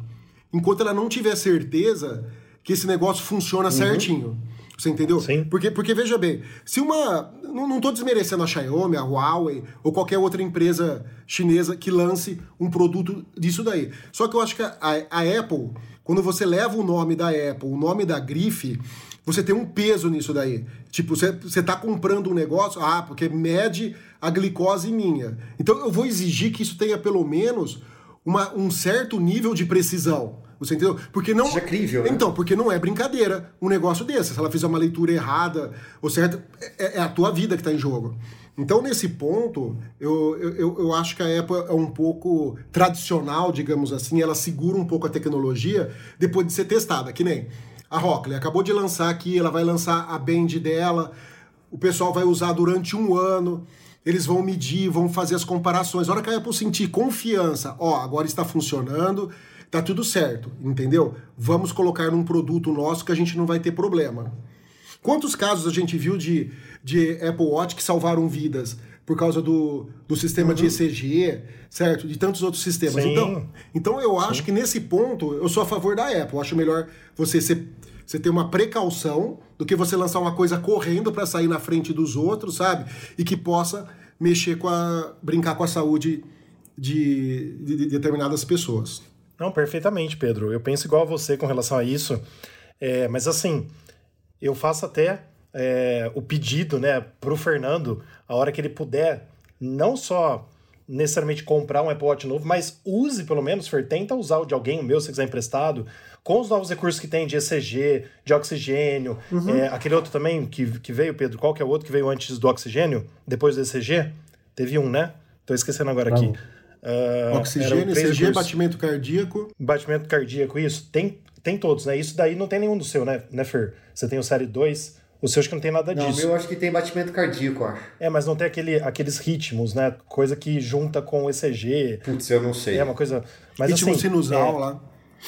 enquanto ela não tiver certeza que esse negócio funciona uhum. certinho. Você entendeu? Sim. Porque, porque veja bem, se uma. Não, tô desmerecendo a Xiaomi, a Huawei ou qualquer outra empresa chinesa que lance um produto disso daí. Só que eu acho que a, a Apple, quando você leva o nome da Apple, o nome da grife, você tem um peso nisso daí. Tipo, você, você tá comprando um negócio, ah, porque mede a glicose minha. Então eu vou exigir que isso tenha pelo menos uma, um certo nível de precisão. Você entendeu? Porque não. Seja crível. Né? Então, porque não é brincadeira um negócio desse. Se ela fizer uma leitura errada ou certa, é, é a tua vida que está em jogo. Então, nesse ponto, eu, eu, eu acho que a Apple é um pouco tradicional, digamos assim, ela segura um pouco a tecnologia depois de ser testada, que nem a Rockley acabou de lançar aqui, ela vai lançar a Band dela, o pessoal vai usar durante um ano, eles vão medir, vão fazer as comparações. A hora que a Apple sentir confiança, ó, agora está funcionando, tá tudo certo, entendeu? Vamos colocar num produto nosso que a gente não vai ter problema. Quantos casos a gente viu de, de Apple Watch que salvaram vidas por causa do, do sistema uhum. de ECG, certo? De tantos outros sistemas. Sim. Então, então eu acho Sim. que nesse ponto eu sou a favor da Apple. Eu acho melhor você ser você ter uma precaução do que você lançar uma coisa correndo para sair na frente dos outros, sabe? E que possa mexer com a. brincar com a saúde de, de, de determinadas pessoas. Não, perfeitamente, Pedro. Eu penso igual a você com relação a isso. É, mas assim, eu faço até é, o pedido né, para o Fernando, a hora que ele puder, não só necessariamente comprar um Apple Watch novo, mas use pelo menos, Fer, tenta usar o de alguém, o meu, se quiser emprestado, com os novos recursos que tem de ECG, de oxigênio, uhum. é, aquele outro também que, que veio, Pedro, qual que é o outro que veio antes do oxigênio, depois do ECG? Teve um, né? Tô esquecendo agora aqui. Uh, oxigênio, ECG, recursos. batimento cardíaco. Batimento cardíaco, isso. Tem, tem todos, né? Isso daí não tem nenhum do seu, né, né Fer? Você tem o Série 2, o seu acho que não tem nada disso. Não, o meu acho que tem batimento cardíaco, acho. É, mas não tem aquele, aqueles ritmos, né? Coisa que junta com o ECG. Putz, eu não sei. É uma coisa... Mas, Ritmo assim, sinusal é, lá.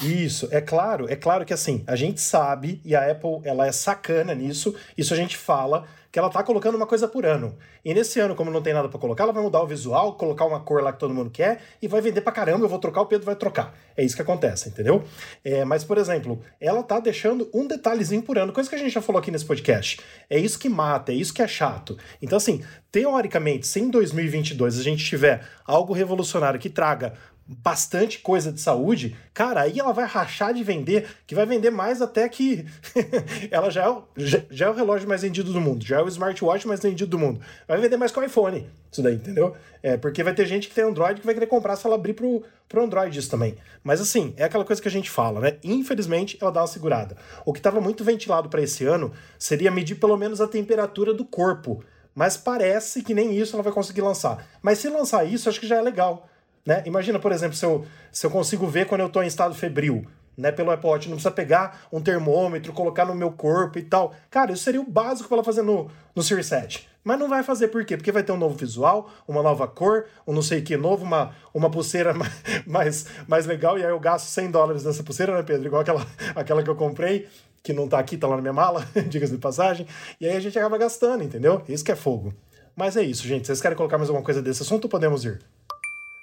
Isso, é claro, é claro que assim, a gente sabe, e a Apple ela é sacana nisso, isso a gente fala, que ela tá colocando uma coisa por ano. E nesse ano, como não tem nada para colocar, ela vai mudar o visual, colocar uma cor lá que todo mundo quer e vai vender pra caramba, eu vou trocar, o Pedro vai trocar. É isso que acontece, entendeu? É, mas, por exemplo, ela tá deixando um detalhezinho por ano, coisa que a gente já falou aqui nesse podcast. É isso que mata, é isso que é chato. Então, assim, teoricamente, se em 2022 a gente tiver algo revolucionário que traga bastante coisa de saúde, cara, aí ela vai rachar de vender, que vai vender mais até que ela já é, o, já, já, é o relógio mais vendido do mundo, já é o smartwatch mais vendido do mundo. Vai vender mais que o iPhone, isso daí, entendeu? É, porque vai ter gente que tem Android que vai querer comprar se ela abrir pro, pro Android isso também. Mas assim, é aquela coisa que a gente fala, né? Infelizmente, ela dá uma segurada. O que estava muito ventilado para esse ano seria medir pelo menos a temperatura do corpo. Mas parece que nem isso ela vai conseguir lançar. Mas se lançar isso, acho que já é legal né? Imagina, por exemplo, se eu, se eu consigo ver quando eu estou em estado febril, né, pelo Apple Watch, não precisa pegar um termômetro, colocar no meu corpo e tal. Cara, isso seria o básico para ela fazer no, no Series 7. Mas não vai fazer por quê? Porque vai ter um novo visual, uma nova cor, um não sei o que novo, uma, uma pulseira mais, mais legal, e aí eu gasto 100 dólares nessa pulseira, né, Pedro? Igual aquela, aquela que eu comprei, que não tá aqui, tá lá na minha mala, diga-se de passagem, e aí a gente acaba gastando, entendeu? Isso que é fogo. Mas é isso, gente. Vocês querem colocar mais alguma coisa desse assunto? Podemos ir.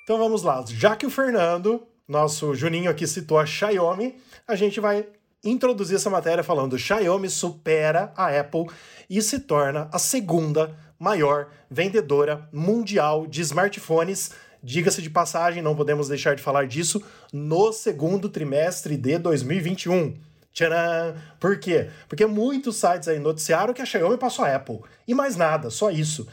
Então vamos lá. Já que o Fernando, nosso Juninho aqui citou a Xiaomi, a gente vai introduzi essa matéria falando Xiaomi supera a Apple e se torna a segunda maior vendedora mundial de smartphones. Diga-se de passagem, não podemos deixar de falar disso no segundo trimestre de 2021. Tcharam! Por quê? Porque muitos sites aí noticiaram que a Xiaomi passou a Apple. E mais nada, só isso.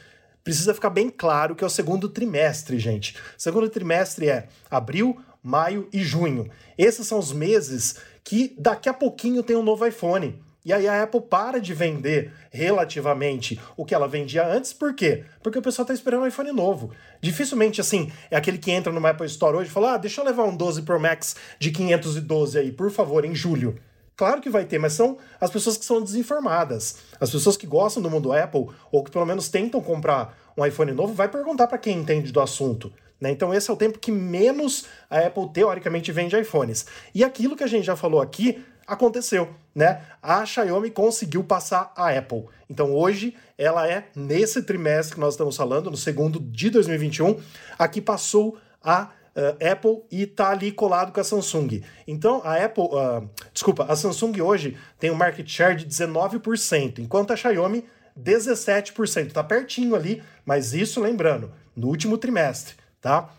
Precisa ficar bem claro que é o segundo trimestre, gente. Segundo trimestre é abril, maio e junho. Esses são os meses que daqui a pouquinho tem um novo iPhone. E aí a Apple para de vender relativamente o que ela vendia antes, por quê? Porque o pessoal está esperando um iPhone novo. Dificilmente, assim, é aquele que entra no Apple Store hoje e fala: ah, deixa eu levar um 12 Pro Max de 512 aí, por favor, em julho. Claro que vai ter, mas são as pessoas que são desinformadas. As pessoas que gostam do mundo Apple, ou que pelo menos tentam comprar um iPhone novo, vai perguntar para quem entende do assunto. Né? Então, esse é o tempo que menos a Apple, teoricamente, vende iPhones. E aquilo que a gente já falou aqui aconteceu. Né? A Xiaomi conseguiu passar a Apple. Então, hoje, ela é, nesse trimestre que nós estamos falando, no segundo de 2021, aqui passou a uh, Apple e está ali colado com a Samsung. Então, a Apple, uh, desculpa, a Samsung hoje tem um market share de 19%, enquanto a Xiaomi 17%. Está pertinho ali, mas isso lembrando, no último trimestre tá?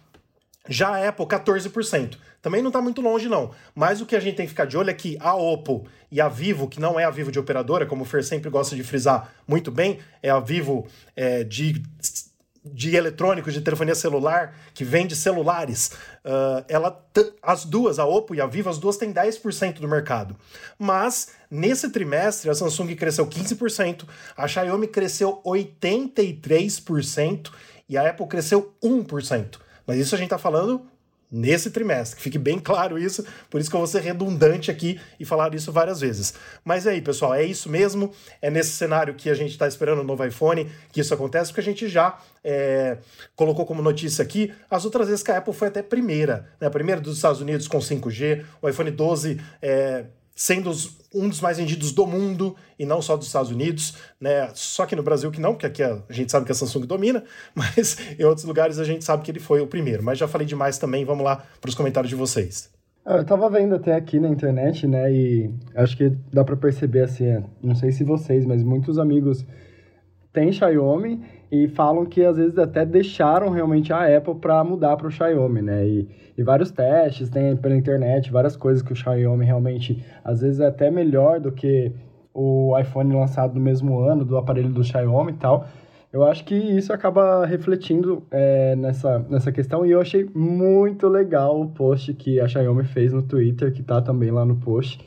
Já a Apple, 14%. Também não está muito longe, não. Mas o que a gente tem que ficar de olho é que a Oppo e a Vivo, que não é a Vivo de operadora, como o Fer sempre gosta de frisar muito bem, é a Vivo é, de, de eletrônicos, de telefonia celular, que vende celulares. Uh, ela as duas, a Oppo e a Vivo, as duas têm 10% do mercado. Mas, nesse trimestre, a Samsung cresceu 15%, a Xiaomi cresceu 83%, e a Apple cresceu 1%. Mas isso a gente está falando nesse trimestre, que fique bem claro isso, por isso que eu vou ser redundante aqui e falar isso várias vezes. Mas aí, pessoal, é isso mesmo, é nesse cenário que a gente está esperando o novo iPhone que isso acontece, porque a gente já é, colocou como notícia aqui as outras vezes que a Apple foi até primeira, né? A primeira dos Estados Unidos com 5G, o iPhone 12 é, sendo um dos mais vendidos do mundo e não só dos Estados Unidos, né? Só que no Brasil que não, porque aqui a gente sabe que a Samsung domina, mas em outros lugares a gente sabe que ele foi o primeiro. Mas já falei demais também, vamos lá para os comentários de vocês. Ah, eu tava vendo até aqui na internet, né, e acho que dá para perceber assim, é, não sei se vocês, mas muitos amigos têm Xiaomi e falam que às vezes até deixaram realmente a Apple para mudar para o Xiaomi, né? E, e, vários testes tem pela internet, várias coisas que o Xiaomi realmente às vezes é até melhor do que o iPhone lançado no mesmo ano do aparelho do Xiaomi e tal. Eu acho que isso acaba refletindo é, nessa, nessa questão e eu achei muito legal o post que a Xiaomi fez no Twitter, que tá também lá no post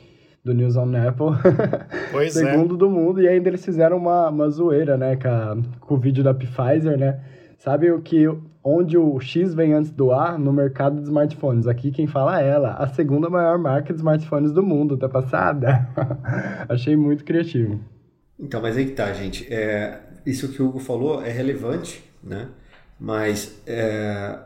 do News on Apple. Pois é. Segundo é. do mundo. E ainda eles fizeram uma, uma zoeira, né, com, a, com o vídeo da Pfizer, né? Sabe o que onde o X vem antes do A no mercado de smartphones? Aqui quem fala é ela, a segunda maior marca de smartphones do mundo, tá passada? Achei muito criativo. Então, mas aí que tá, gente. É, isso que o Hugo falou é relevante, né? Mas é,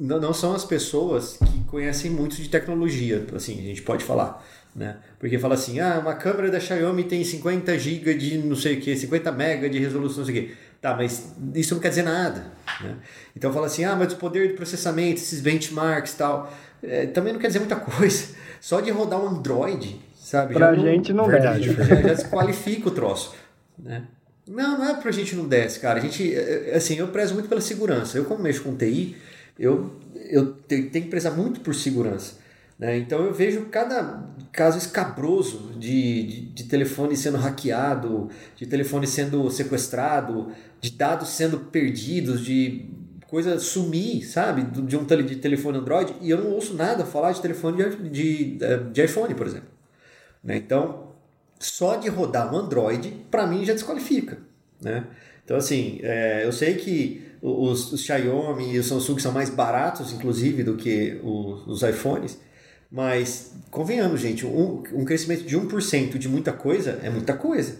não, não são as pessoas que conhecem muito de tecnologia, assim, a gente pode falar. Né? Porque fala assim, ah, uma câmera da Xiaomi tem 50 GB de não sei o que, 50 MB de resolução, não sei o que. Tá, mas isso não quer dizer nada. Né? Então fala assim, ah, mas o poder de processamento, esses benchmarks e tal, é, também não quer dizer muita coisa. Só de rodar um Android, sabe? Pra já gente não, não desce. Já, já desqualifica o troço. Né? Não, não é pra gente não desce, cara. A gente, é, assim, eu prezo muito pela segurança. Eu, como mexo com TI, eu, eu tenho que prezar muito por segurança. Né? Então eu vejo cada caso escabroso de, de, de, telefone sendo hackeado, de telefone sendo sequestrado, de dados sendo perdidos, de coisa sumir, sabe? De um de telefone Android, e eu não ouço nada falar de telefone de, de, de iPhone, por exemplo. Né? Então, só de rodar um Android, para mim já desqualifica. Né? Então, assim, é, eu sei que os, os Xiaomi e os Samsung são mais baratos, inclusive, do que os, os iPhones, mas, convenhamos, gente, um, um crescimento de 1% de muita coisa é muita coisa.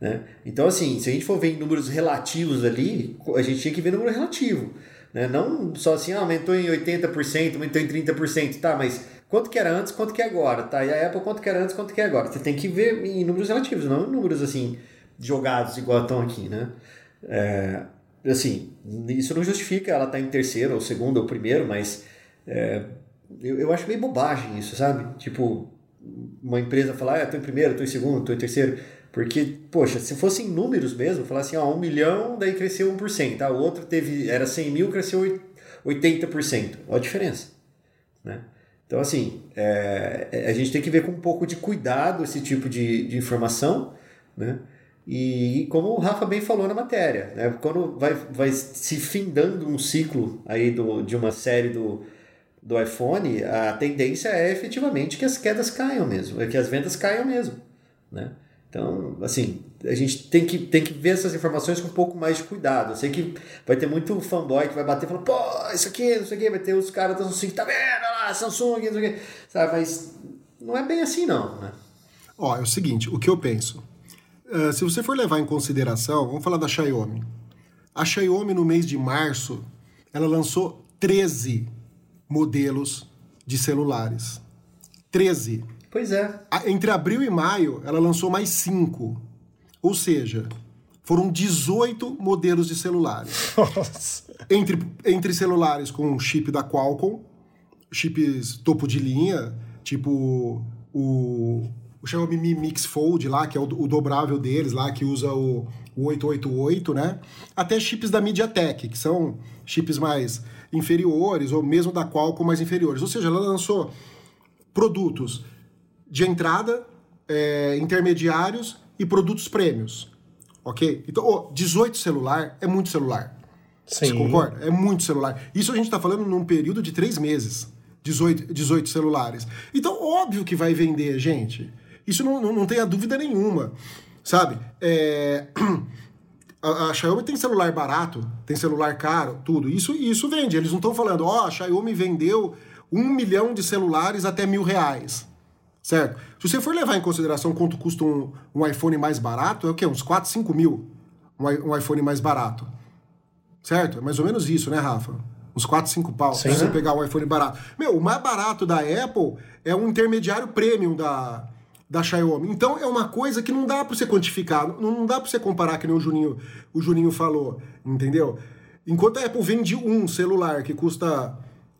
Né? Então, assim, se a gente for ver números relativos ali, a gente tinha que ver número relativo. Né? Não só assim, ah, aumentou em 80%, aumentou em 30%, tá, mas quanto que era antes, quanto que é agora, tá? E a Apple, quanto que era antes, quanto que é agora? Você tem que ver em números relativos, não em números, assim, jogados igual estão aqui, né? É, assim, isso não justifica ela estar tá em terceiro, ou segundo, ou primeiro, mas... É, eu, eu acho meio bobagem isso, sabe? Tipo, uma empresa falar, ah, estou em primeiro, estou em segundo, estou em terceiro. Porque, poxa, se fossem números mesmo, falar assim, ó, um milhão, daí cresceu 1%, tá? o outro teve, era 100 mil, cresceu 80%. Olha a diferença, né? Então, assim, é, é, a gente tem que ver com um pouco de cuidado esse tipo de, de informação, né? E como o Rafa bem falou na matéria, né? quando vai, vai se findando um ciclo aí do, de uma série do, do iPhone, a tendência é efetivamente que as quedas caiam mesmo, é que as vendas caiam mesmo. Né? Então, assim, a gente tem que, tem que ver essas informações com um pouco mais de cuidado. Eu sei que vai ter muito fanboy que vai bater e falar, pô, isso aqui, não sei o que, vai ter os caras da Samsung, tá vendo lá, Samsung, não sei o que, sabe? Mas não é bem assim, não, né? Ó, é o seguinte, o que eu penso Uh, se você for levar em consideração, vamos falar da Xiaomi. A Xiaomi, no mês de março, ela lançou 13 modelos de celulares. 13. Pois é. Entre abril e maio, ela lançou mais 5. Ou seja, foram 18 modelos de celulares. Nossa. Entre, entre celulares com chip da Qualcomm, chips topo de linha, tipo o o Xiaomi Mi Mix Fold lá, que é o, o dobrável deles lá, que usa o, o 888, né? Até chips da MediaTek, que são chips mais inferiores, ou mesmo da Qualcomm mais inferiores. Ou seja, ela lançou produtos de entrada, é, intermediários e produtos prêmios. Ok? Então, oh, 18 celular é muito celular. Sim. Você concorda? É muito celular. Isso a gente está falando num período de três meses. 18, 18 celulares. Então, óbvio que vai vender, gente. Isso não, não, não tenha dúvida nenhuma, sabe? É... A, a, Xiaomi tem celular barato, tem celular caro, tudo. Isso, isso vende. Eles não estão falando, ó, oh, a Xiaomi vendeu um milhão de celulares até mil reais. Certo? Se você for levar em consideração quanto custa um, um iPhone mais barato, é o quê? Uns 4, 5 mil um, um iPhone mais barato. Certo? É mais ou menos isso, né, Rafa? Uns 4, 5 pau. Sim. Se você pegar um iPhone barato. Meu, o mais barato da Apple é um intermediário premium da, da Xiaomi. Então é uma coisa que não dá para você quantificar, não dá para você comparar que nem o Juninho, o Juninho falou, entendeu? Enquanto a Apple vende um celular que custa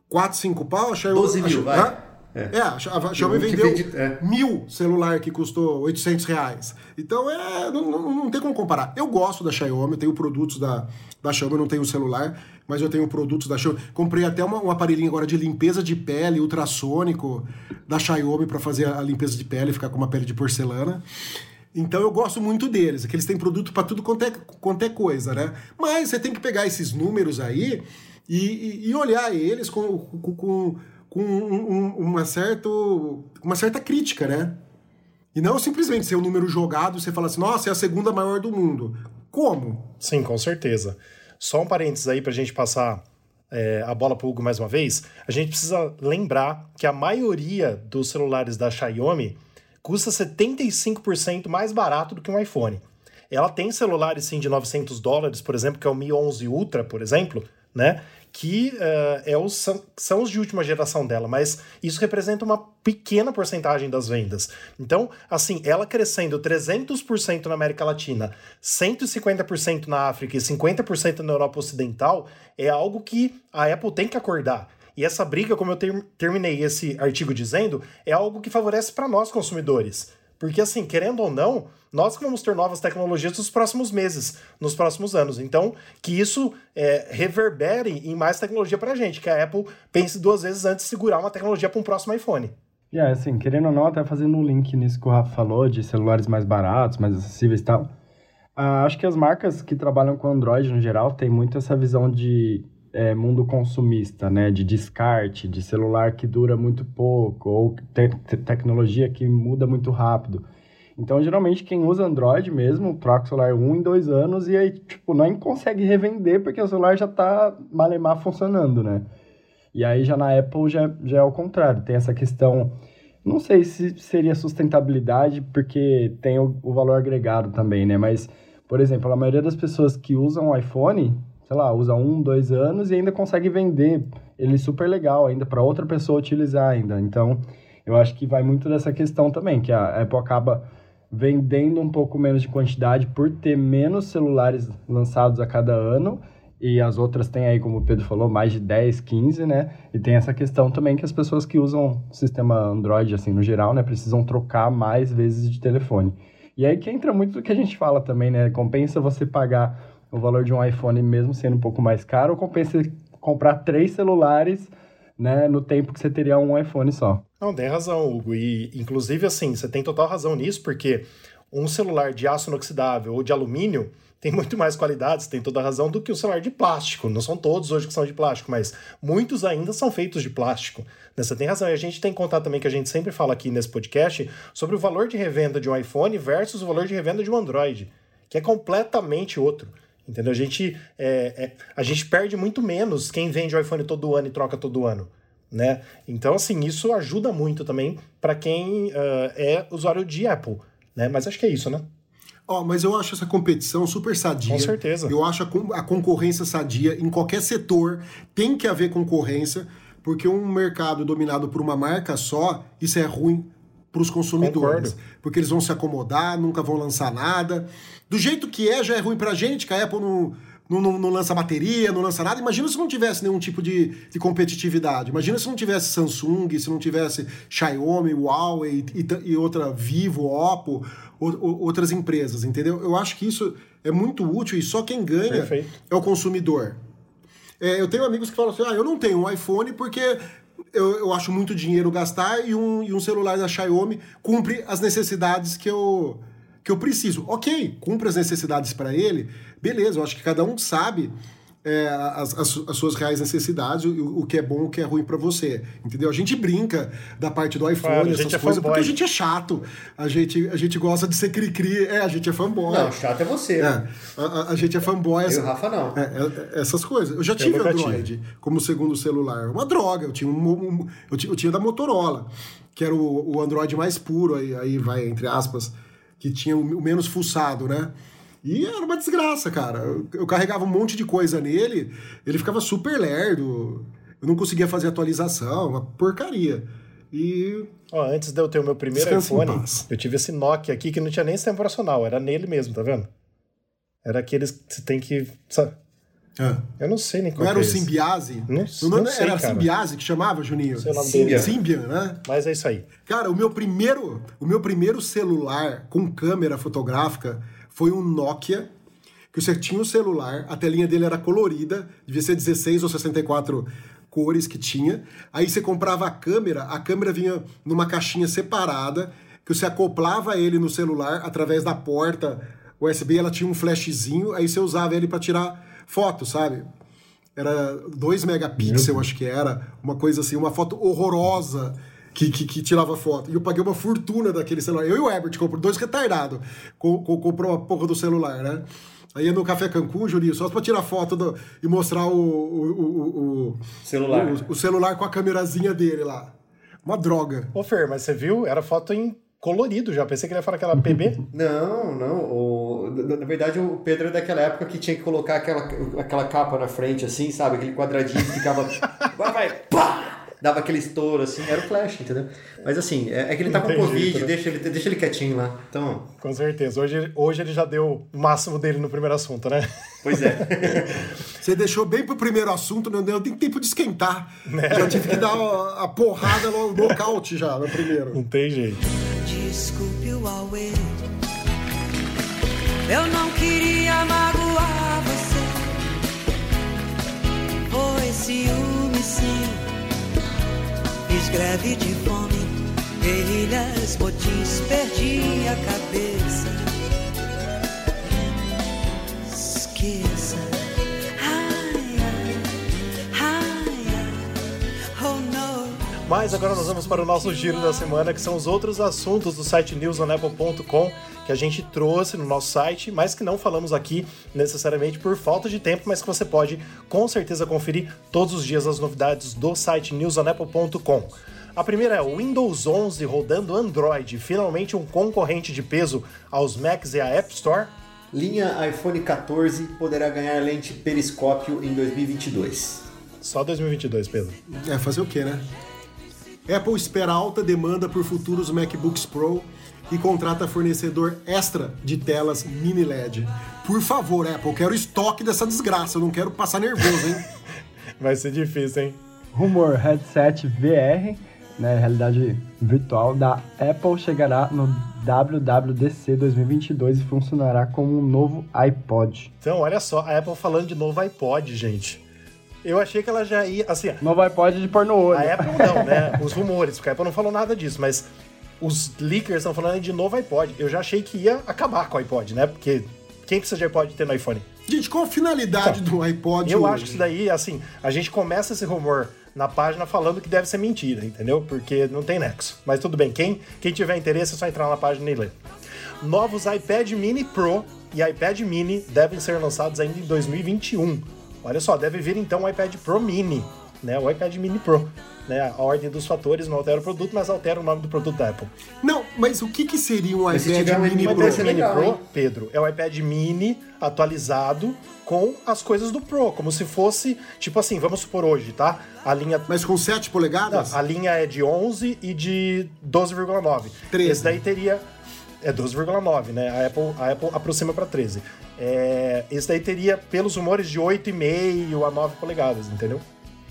4, 5 pau, a Xiaomi... 12 mil, a, vai. É, é a Xiaomi vendeu vende, é. mil celular que custou 800 reais. Então, é, não, não, não, tem como comparar. Eu gosto da Xiaomi, eu tenho produtos da, da Xiaomi, eu não tenho celular, mas eu tenho produtos da Xiaomi. Comprei até uma, um aparelhinho agora de limpeza de pele ultrassônico da Xiaomi para fazer a limpeza de pele, ficar com uma pele de porcelana. Então eu gosto muito deles, é que eles têm produto para tudo quanto é, quanto é coisa, né? Mas você tem que pegar esses números aí e, e, e olhar eles com, com, com com um, uma, certo, uma certa crítica, né? E não simplesmente ser um número jogado você fala assim, nossa, é a segunda maior do mundo. Como? Sim, com certeza. Só um parênteses aí para a gente passar é, a bola para o Hugo mais uma vez. A gente precisa lembrar que a maioria dos celulares da Xiaomi custa 75% mais barato do que um iPhone. Ela tem celulares sim de 900 dólares, por exemplo, que é o Mi 11 Ultra, por exemplo, né? Que uh, é são, são os de última geração dela, mas isso representa uma pequena porcentagem das vendas. Então, assim, ela crescendo 300% na América Latina, 150% na África e 50% na Europa Ocidental, é algo que a Apple tem que acordar. E essa briga, como eu ter, terminei esse artigo dizendo, é algo que favorece para nós consumidores. Porque, assim, querendo ou não, nós vamos ter novas tecnologias nos próximos meses, nos próximos anos. Então, que isso é, reverbere em mais tecnologia para a gente, que a Apple pense duas vezes antes de segurar uma tecnologia para um próximo iPhone. E yeah, assim, querendo ou não, até fazendo um link nisso que o Rafa falou, de celulares mais baratos, mais acessíveis e tal. Uh, acho que as marcas que trabalham com Android no geral têm muito essa visão de é, mundo consumista, né? De descarte, de celular que dura muito pouco, ou te tecnologia que muda muito rápido. Então, geralmente, quem usa Android mesmo, troca o celular um em dois anos e aí, tipo, não consegue revender porque o celular já tá malemar funcionando, né? E aí, já na Apple, já, já é o contrário. Tem essa questão... Não sei se seria sustentabilidade, porque tem o, o valor agregado também, né? Mas, por exemplo, a maioria das pessoas que usam o iPhone sei lá, usa um, dois anos e ainda consegue vender ele super legal ainda para outra pessoa utilizar ainda. Então, eu acho que vai muito dessa questão também, que a Apple acaba vendendo um pouco menos de quantidade por ter menos celulares lançados a cada ano e as outras têm aí, como o Pedro falou, mais de 10, 15, né? E tem essa questão também que as pessoas que usam sistema Android, assim, no geral, né, precisam trocar mais vezes de telefone. E aí que entra muito do que a gente fala também, né? Compensa você pagar o valor de um iPhone mesmo sendo um pouco mais caro, ou compensa comprar três celulares, né, no tempo que você teria um iPhone só. Não, tem razão, Hugo. E, inclusive, assim, você tem total razão nisso, porque um celular de aço inoxidável ou de alumínio tem muito mais qualidades, tem toda a razão, do que o celular de plástico. Não são todos hoje que são de plástico, mas muitos ainda são feitos de plástico. Né, você tem razão. E a gente tem que contar também que a gente sempre fala aqui nesse podcast sobre o valor de revenda de um iPhone versus o valor de revenda de um Android, que é completamente outro. Entendeu? A gente, é, é, a gente perde muito menos quem vende o iPhone todo ano e troca todo ano. Né? Então, assim, isso ajuda muito também para quem uh, é usuário de Apple. Né? Mas acho que é isso, né? Ó, oh, mas eu acho essa competição super sadia. Com certeza. Eu acho a, a concorrência sadia em qualquer setor. Tem que haver concorrência, porque um mercado dominado por uma marca só, isso é ruim para os consumidores. Concordo. Porque eles vão se acomodar, nunca vão lançar nada. Do jeito que é, já é ruim para a gente, que a Apple não, não, não, não, lança bateria, não lança nada. Imagina se não tivesse nenhum tipo de, de competitividade. Imagina se não tivesse Samsung, se não tivesse Xiaomi, Huawei e, e outra Vivo, Oppo, ou, outras empresas, entendeu? Eu acho que isso é muito útil e só quem ganha Perfeito. é o consumidor. É, eu tenho amigos que falam assim: ah, eu não tenho um iPhone porque eu, eu acho muito dinheiro gastar e um, e um celular da Xiaomi cumpre as necessidades que eu, que eu preciso. Ok, cumpre as necessidades para ele, beleza, eu acho que cada um sabe é, as, as, as, suas reais necessidades, o, o, que é bom, o que é ruim para você. Entendeu? A gente brinca da parte do iPhone, claro, essas é coisas, porque a gente é chato. A gente, a gente gosta de ser cri-cri. É, a gente é fanboy. Não, chato é você. É, a, a, a, gente é fanboy. Essa, Eu, Rafa, não. É, é, essas coisas. Eu já tive Eu Android como segundo celular. Uma droga. Eu tinha, um, um eu, tinha, eu tinha da Motorola, que era o, o Android mais puro, aí, aí vai, entre aspas, que tinha o menos fuçado, né? E era uma desgraça, cara. Eu, eu carregava um monte de coisa nele, ele ficava super lerdo. Eu não conseguia fazer atualização, uma porcaria. E. Ó, antes de eu ter o meu primeiro iPhone, eu tive esse Nokia aqui que não tinha nem sistema operacional, era nele mesmo, tá vendo? Era aqueles que você tem que. Sabe? Ah. Eu não sei nem qual Não era é o Symbiase? Não, não, não sei, Era Symbiase que chamava, Juninho? Sei o nome Symbian. Symbian, né? Mas é isso aí. Cara, o meu primeiro, o meu primeiro celular com câmera fotográfica foi um Nokia, que você tinha o um celular, a telinha dele era colorida, devia ser 16 ou 64 cores que tinha. Aí você comprava a câmera, a câmera vinha numa caixinha separada, que você acoplava ele no celular através da porta USB, ela tinha um flashzinho, aí você usava ele para tirar foto, sabe? Era 2 megapixels, acho que era, uma coisa assim, uma foto horrorosa que, que, que, tirava foto. E eu paguei uma fortuna daquele celular. Eu e o Herbert comprou dois retardados. Co co comprou a porra do celular, né? Aí no Café Cancún, Juninho, só pra tirar foto do, e mostrar o, o, o, o celular. O, celular com a câmerazinha dele lá. Uma droga. Ô, Fer, mas você viu? Era foto em colorido já. Pensei que ele ia falar aquela PB. Não, não. O, na verdade, o Pedro é daquela época que tinha que colocar aquela, aquela capa na frente, assim, sabe? Aquele quadradinho que ficava. vai, vai, pá! Dava aquele estouro, assim, era o Flash, entendeu? Mas assim, é, é que ele tá com Covid, né? deixa, ele, deixa ele quietinho lá. Então... Com certeza. Hoje, hoje ele já deu o máximo dele no primeiro assunto, né? Pois é. Você deixou bem pro primeiro assunto, não deu nem tempo de esquentar. É. Já tive que dar a, a porrada no nocaute já, no primeiro. Não tem jeito. Desculpe o Huawei. Eu não queria magoar você. Foi ciúme sim Fiz de fome, guerrilhas, botins, perdi a cabeça. Mas agora nós vamos para o nosso giro da semana, que são os outros assuntos do site newsonapple.com que a gente trouxe no nosso site, mas que não falamos aqui necessariamente por falta de tempo, mas que você pode com certeza conferir todos os dias as novidades do site newsonapple.com. A primeira é o Windows 11 rodando Android, finalmente um concorrente de peso aos Macs e à App Store. Linha iPhone 14 poderá ganhar lente periscópio em 2022. Só 2022, Pedro. É, fazer o quê, né? Apple espera alta demanda por futuros MacBooks Pro e contrata fornecedor extra de telas mini LED. Por favor, Apple, quero estoque dessa desgraça, eu não quero passar nervoso, hein? Vai ser difícil, hein? Rumor headset VR, né, realidade virtual da Apple chegará no WWDC 2022 e funcionará como um novo iPod. Então, olha só, a Apple falando de novo iPod, gente. Eu achei que ela já ia, assim, Novo iPod de pôr no olho. a Apple não, né? Os rumores, porque a Apple não falou nada disso, mas os leakers estão falando de novo iPod. Eu já achei que ia acabar com o iPod, né? Porque quem precisa de iPod ter no iPhone? Gente, qual a finalidade do iPod Eu hoje? acho que isso daí, assim, a gente começa esse rumor na página falando que deve ser mentira, entendeu? Porque não tem nexo. Mas tudo bem, quem, quem tiver interesse é só entrar na página e ler. Novos iPad Mini Pro e iPad Mini devem ser lançados ainda em 2021. Olha só, deve vir então o iPad Pro Mini, né? O iPad Mini Pro. Né? A ordem dos fatores não altera o produto, mas altera o nome do produto da Apple. Não, mas o que, que seria um iPad Mini M1 O Pro? vai iPad Mini Pro? Pedro, é o iPad Mini atualizado com as coisas do Pro, como se fosse, tipo assim, vamos supor hoje, tá? A linha Mas com 7 polegadas? a linha é de 11 e de 12,9. 13. Esse daí teria é 12,9, né? A Apple, a Apple aproxima para 13. É, esse daí teria, pelos rumores, de 8,5 a 9 polegadas, entendeu?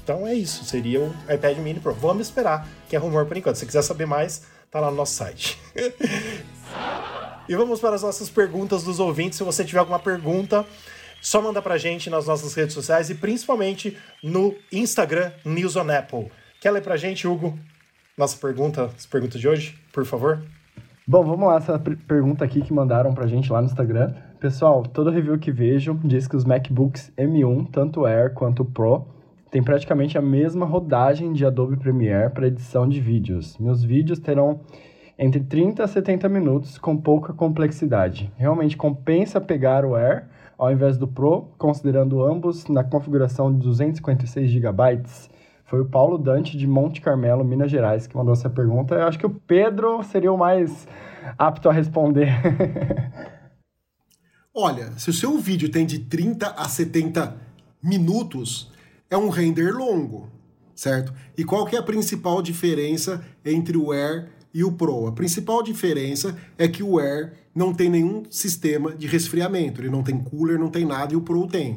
Então é isso, seria o iPad Mini Pro. Vamos esperar, que é rumor por enquanto. Se quiser saber mais, tá lá no nosso site. e vamos para as nossas perguntas dos ouvintes. Se você tiver alguma pergunta, só manda pra gente nas nossas redes sociais e principalmente no Instagram News on Apple. Quer ler pra gente, Hugo? Nossa pergunta, as perguntas de hoje, por favor? Bom, vamos lá, essa per- pergunta aqui que mandaram pra gente lá no Instagram. Pessoal, todo review que vejo diz que os MacBooks M1, tanto Air quanto Pro, tem praticamente a mesma rodagem de Adobe Premiere para edição de vídeos. Meus vídeos terão entre 30 a 70 minutos com pouca complexidade. Realmente compensa pegar o Air ao invés do Pro, considerando ambos na configuração de 256 GB. Foi o Paulo Dante de Monte Carmelo, Minas Gerais, que mandou essa pergunta. Eu acho que o Pedro seria o mais apto a responder. Olha, se o seu vídeo tem de 30 a 70 minutos, é um render longo, certo? E qual que é a principal diferença entre o Air e o Pro? A principal diferença é que o Air não tem nenhum sistema de resfriamento, ele não tem cooler, não tem nada, e o Pro tem.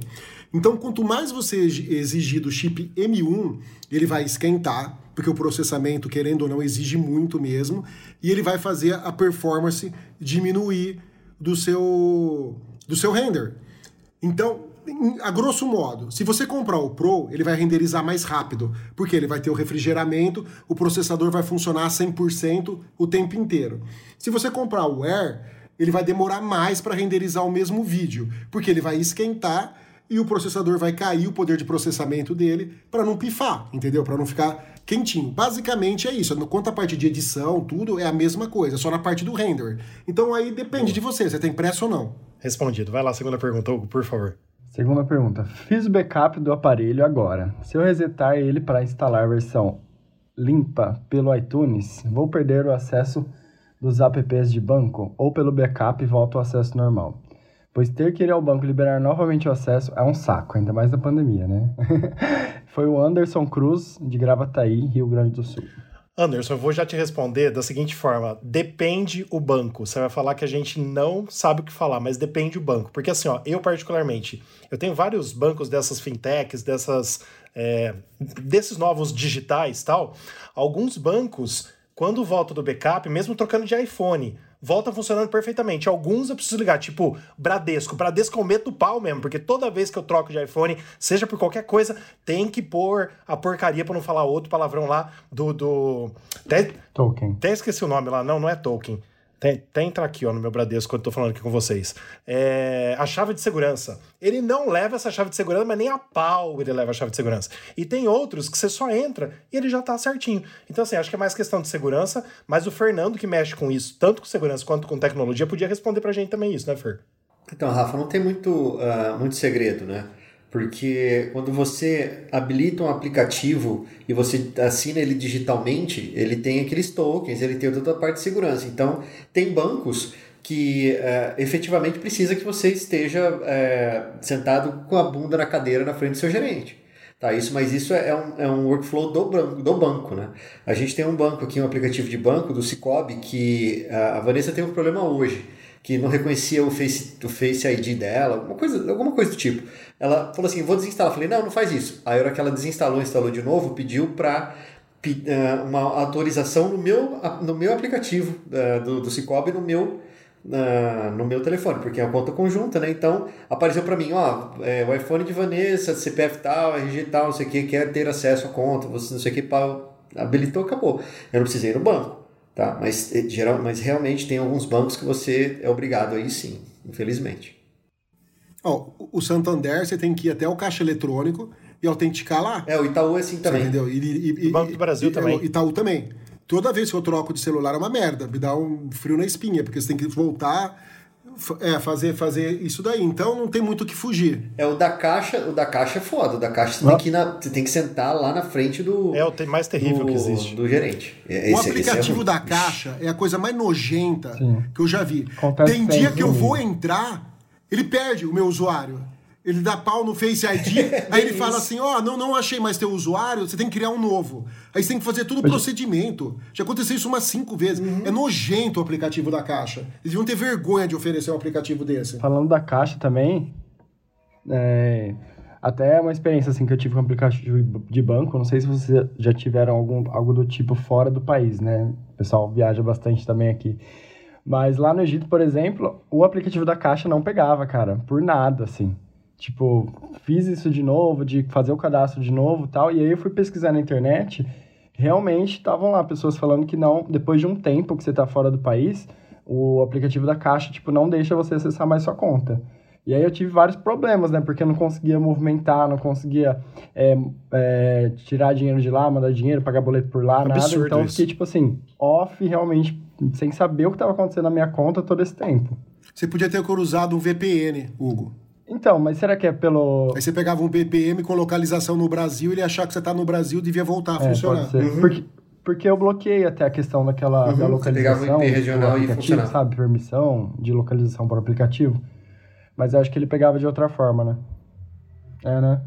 Então, quanto mais você exigir do chip M1, ele vai esquentar, porque o processamento, querendo ou não, exige muito mesmo, e ele vai fazer a performance diminuir do seu, do seu render. Então, a grosso modo, se você comprar o Pro, ele vai renderizar mais rápido, porque ele vai ter o refrigeramento, o processador vai funcionar 100% o tempo inteiro. Se você comprar o Air, ele vai demorar mais para renderizar o mesmo vídeo, porque ele vai esquentar e o processador vai cair o poder de processamento dele para não pifar, entendeu? Para não ficar quentinho. Basicamente é isso. Quanto à parte de edição, tudo é a mesma coisa, só na parte do render. Então aí depende de você, você tem pressa ou não. Respondido. Vai lá, segunda pergunta, Hugo, por favor. Segunda pergunta. Fiz o backup do aparelho agora. Se eu resetar ele para instalar a versão limpa pelo iTunes, vou perder o acesso dos apps de banco ou pelo backup volto ao acesso normal? Pois ter que ir ao banco e liberar novamente o acesso é um saco, ainda mais na pandemia, né? Foi o Anderson Cruz, de Gravataí, Rio Grande do Sul. Anderson, eu vou já te responder da seguinte forma: depende o banco. Você vai falar que a gente não sabe o que falar, mas depende o banco. Porque assim, ó, eu particularmente, eu tenho vários bancos dessas fintechs, dessas, é, desses novos digitais tal. Alguns bancos, quando voltam do backup, mesmo trocando de iPhone, volta funcionando perfeitamente. Alguns eu preciso ligar, tipo Bradesco. Bradesco é o medo do pau mesmo, porque toda vez que eu troco de iPhone, seja por qualquer coisa, tem que pôr a porcaria, pra não falar outro palavrão lá, do. do... Até, Tolkien. até esqueci o nome lá, não, não é Tolkien. Tem entrar aqui ó, no meu Bradesco quando eu tô falando aqui com vocês. É, a chave de segurança. Ele não leva essa chave de segurança, mas nem a pau ele leva a chave de segurança. E tem outros que você só entra e ele já tá certinho. Então, assim, acho que é mais questão de segurança, mas o Fernando, que mexe com isso, tanto com segurança quanto com tecnologia, podia responder pra gente também isso, né, Fer? Então, Rafa, não tem muito, ah, muito segredo, né? Porque quando você habilita um aplicativo e você assina ele digitalmente, ele tem aqueles tokens, ele tem toda a parte de segurança. Então, tem bancos que eh, efetivamente precisa que você esteja eh, sentado com a bunda na cadeira na frente do seu gerente. Tá, isso, mas isso é um, é um workflow do, banco- do banco, né? A gente tem um banco aqui, um aplicativo de banco do Cicobi, que ah, a Vanessa tem um problema hoje, que não reconhecia o Face, o Face ID dela, alguma coisa, alguma coisa do tipo. Ela falou assim, vou desinstalar. Eu falei, não, não faz isso. Aí a hora que ela desinstalou, instalou de novo, pediu para uma autorização no meu, no meu aplicativo uh, do, do Cicobi no meu no meu telefone, porque é uma conta conjunta, né? Então apareceu para mim, ó, é, o iPhone de Vanessa, CPF tal, RG tal, não sei o que, quer ter acesso à conta, você não sei o que, habilitou, acabou. Eu não precisei ir no banco, tá? Mas, eh, geral, mas realmente tem alguns bancos que você é obrigado aí sim, infelizmente. Oh, o Santander, você tem que ir até o caixa eletrônico e autenticar lá. É, o Itaú é assim também. Você entendeu? E, e, e, o Banco do Brasil e, também. Itaú também. Toda vez que eu troco de celular é uma merda, me dá um frio na espinha, porque você tem que voltar é, fazer, fazer isso daí. Então não tem muito o que fugir. É o da caixa, o da caixa é foda. O da caixa você, tem que, na, você tem que sentar lá na frente do. É o mais terrível do, que existe. Do gerente. Esse, o aplicativo é da caixa é a coisa mais nojenta Sim. que eu já vi. Acontece tem dia que eu vou entrar, ele perde o meu usuário ele dá pau no Face ID, aí ele fala assim, ó, oh, não, não achei mais teu usuário, você tem que criar um novo. Aí você tem que fazer todo o procedimento. Já aconteceu isso umas cinco vezes. Uhum. É nojento o aplicativo da Caixa. Eles vão ter vergonha de oferecer um aplicativo desse. Falando da Caixa também, é, até uma experiência assim que eu tive com aplicativo de banco, não sei se vocês já tiveram algum, algo do tipo fora do país, né? O pessoal viaja bastante também aqui. Mas lá no Egito, por exemplo, o aplicativo da Caixa não pegava, cara, por nada, assim. Tipo, fiz isso de novo, de fazer o cadastro de novo tal. E aí eu fui pesquisar na internet. Realmente estavam lá pessoas falando que não, depois de um tempo que você está fora do país, o aplicativo da Caixa, tipo, não deixa você acessar mais sua conta. E aí eu tive vários problemas, né? Porque eu não conseguia movimentar, não conseguia é, é, tirar dinheiro de lá, mandar dinheiro, pagar boleto por lá, Absurdo nada. Então eu fiquei, tipo assim, off realmente, sem saber o que estava acontecendo na minha conta todo esse tempo. Você podia ter cruzado um VPN, Hugo. Então, mas será que é pelo. Aí você pegava um BPM com localização no Brasil, ele achar que você está no Brasil devia voltar a é, funcionar. Pode ser. Uhum. Porque, porque eu bloqueei até a questão daquela uhum. da localização. Você pegava o IP regional e funcionava. Sabe, permissão de localização para o aplicativo. Mas eu acho que ele pegava de outra forma, né? É, né?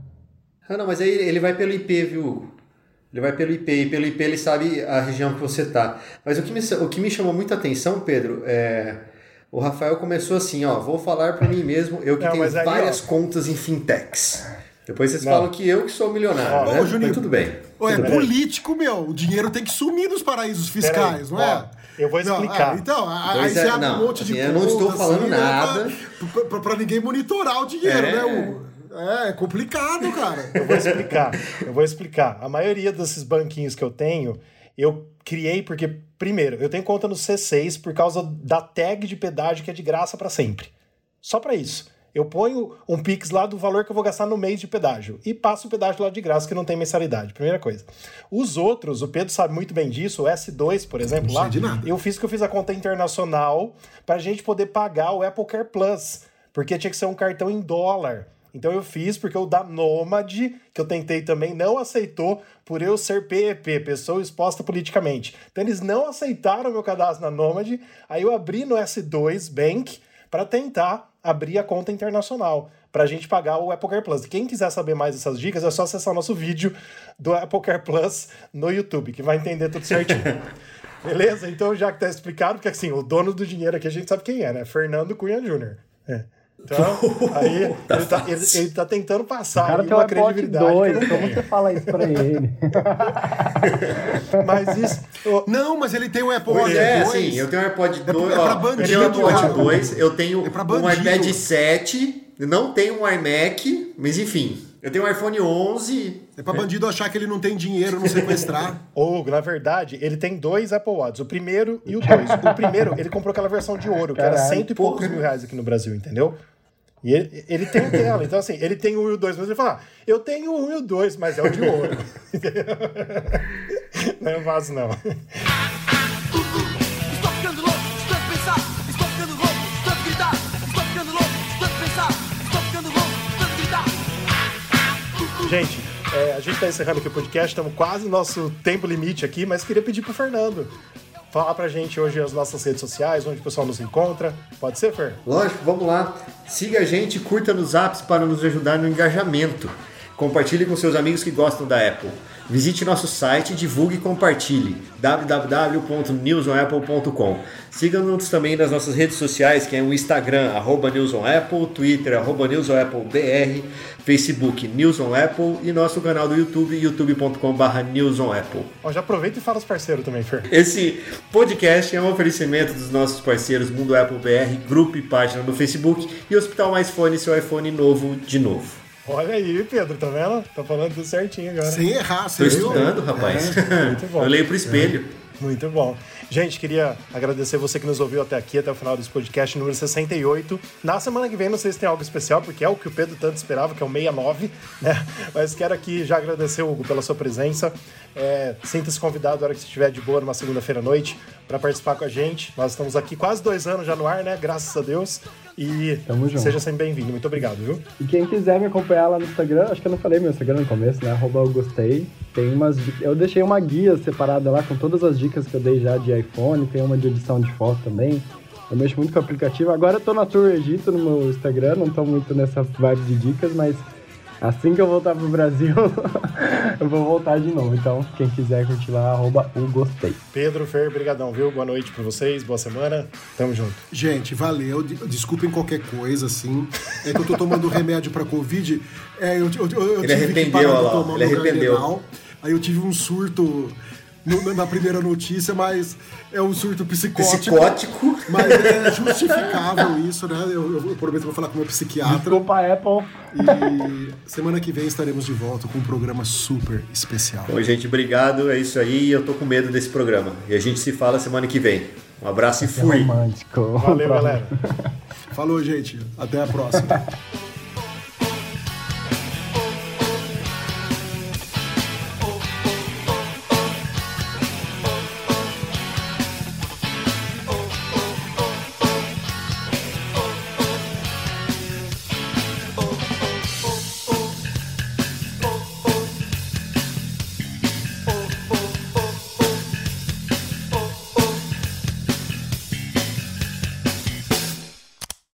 Ah, não, mas aí ele vai pelo IP, viu, Hugo? Ele vai pelo IP, e pelo IP ele sabe a região que você está. Mas o que, me, o que me chamou muita atenção, Pedro, é o Rafael começou assim, ó, vou falar para mim mesmo, eu que não, tenho aí, várias ó... contas em fintechs. Depois vocês não. falam que eu que sou milionário, ó, né? Ô, Juninho, mas tudo bem. Ô, é político, meu. O dinheiro tem que sumir dos paraísos fiscais, não é? Ó, eu vou explicar. Não, ah, então, aí é, você abre não, um monte de assim, Eu não estou falando assim, nada. Né, pra, pra, pra, ninguém monitorar o dinheiro, é. né, Hugo? É, é complicado, cara. Eu vou explicar. Eu vou explicar. A maioria desses banquinhos que eu tenho, eu criei porque, primeiro, eu tenho conta no C6 por causa da tag de pedágio que é de graça para sempre. Só para isso. Eu ponho um Pix lá do valor que eu vou gastar no mês de pedágio e passo o pedágio lá de graça que não tem mensalidade. Primeira coisa. Os outros, o Pedro sabe muito bem disso, o S2, por exemplo, lá, eu fiz que eu fiz a conta internacional para a gente poder pagar o Apple Care Plus, porque tinha que ser um cartão em dólar. Então eu fiz porque o da Nomad, que eu tentei também, não aceitou por eu ser PEP, pessoa exposta politicamente. Então eles não aceitaram meu cadastro na Nomad, aí eu abri no S2 Bank para tentar abrir a conta internacional, para a gente pagar o Apple Care Plus. Quem quiser saber mais dessas dicas, é só acessar o nosso vídeo do Apple Care Plus no YouTube, que vai entender tudo certinho. Beleza? Então, já que tá explicado, porque assim, o dono do dinheiro aqui a gente sabe quem é, né? Fernando Cunha Jr. É. Então, aí tá ele, tá, ele, ele, tá, tentando passar o cara tem uma credibilidade. Dois, como você fala isso pra ele? mas isso. Oh, não, mas ele tem o Apple Watch é, 2. Sim, eu tenho o AirPod 2. É, é pra bandido, eu tenho Apple Watch 2, eu tenho é um iPad 7, não tenho um iMac, mas enfim. Eu tenho um iPhone 11. É pra bandido achar que ele não tem dinheiro, não sequestrar. Ou, na verdade, ele tem dois Apple Watches, o primeiro e o dois. O primeiro, ele comprou aquela versão de ouro, que era cento e poucos mil reais aqui no Brasil, entendeu? E ele, ele tem o dela. Então, assim, ele tem o 1 e o 2, mas ele fala, ah, eu tenho o 1 e o 2, mas é o de ouro. não é fácil, não. Gente, é, a gente está encerrando aqui o podcast, estamos quase no nosso tempo limite aqui, mas queria pedir para o Fernando falar pra gente hoje as nossas redes sociais, onde o pessoal nos encontra. Pode ser, Fer? Lógico, vamos lá. Siga a gente, curta nos apps para nos ajudar no engajamento. Compartilhe com seus amigos que gostam da Apple. Visite nosso site, divulgue e compartilhe www.newsonapple.com. Siga-nos também nas nossas redes sociais, que é o Instagram, arroba newsonapple, Twitter, arroba newsonapplebr, Facebook newsonapple e nosso canal do YouTube, youtube.com.br newsonapple. Ó, já aproveita e fala os parceiros também, Fer. Esse podcast é um oferecimento dos nossos parceiros Mundo Apple BR, grupo e página no Facebook e Hospital Mais Fone, seu iPhone novo de novo. Olha aí, Pedro, tá vendo? Tá falando tudo certinho agora. Sem errar, Tô você viu? estudando, rapaz. Muito bom. Eu leio pro espelho. Muito bom. Gente, queria agradecer você que nos ouviu até aqui, até o final desse podcast número 68. Na semana que vem, não sei se tem algo especial, porque é o que o Pedro tanto esperava, que é o 69, né? Mas quero aqui já agradecer, Hugo, pela sua presença. É, Sinta-se convidado, na hora que você estiver de boa, numa segunda-feira à noite, para participar com a gente. Nós estamos aqui quase dois anos já no ar, né? Graças a Deus. E Tamo junto. seja sempre bem-vindo. Muito obrigado, viu? E quem quiser me acompanhar lá no Instagram, acho que eu não falei meu Instagram no começo, né? Arroba eu gostei. Tem umas. Eu deixei uma guia separada lá com todas as dicas que eu dei já de iPhone, tem uma de edição de foto também. Eu mexo muito com o aplicativo. Agora eu tô na Tour Egito no meu Instagram, não tô muito nessa vibe de dicas, mas assim que eu voltar pro Brasil, eu vou voltar de novo. Então, quem quiser curtir lá, arroba o gostei. Pedro, Fer, brigadão, viu? Boa noite pra vocês, boa semana. Tamo junto. Gente, valeu. De- Desculpem qualquer coisa, assim. É que eu tô tomando remédio pra Covid. É, eu, eu, eu, eu Ele tive que arrependeu, parar lá, ele arrependeu. Aí eu tive um surto no- na primeira notícia, mas é um surto psicótico. Psicótico. Mas é justificável isso, né? Eu, eu prometo que vou falar com o meu psiquiatra. Desculpa, Apple. E semana que vem estaremos de volta com um programa super especial. Bom, gente, obrigado. É isso aí. Eu tô com medo desse programa. E a gente se fala semana que vem. Um abraço e fui. Romântico. Valeu, galera. Falou, gente. Até a próxima.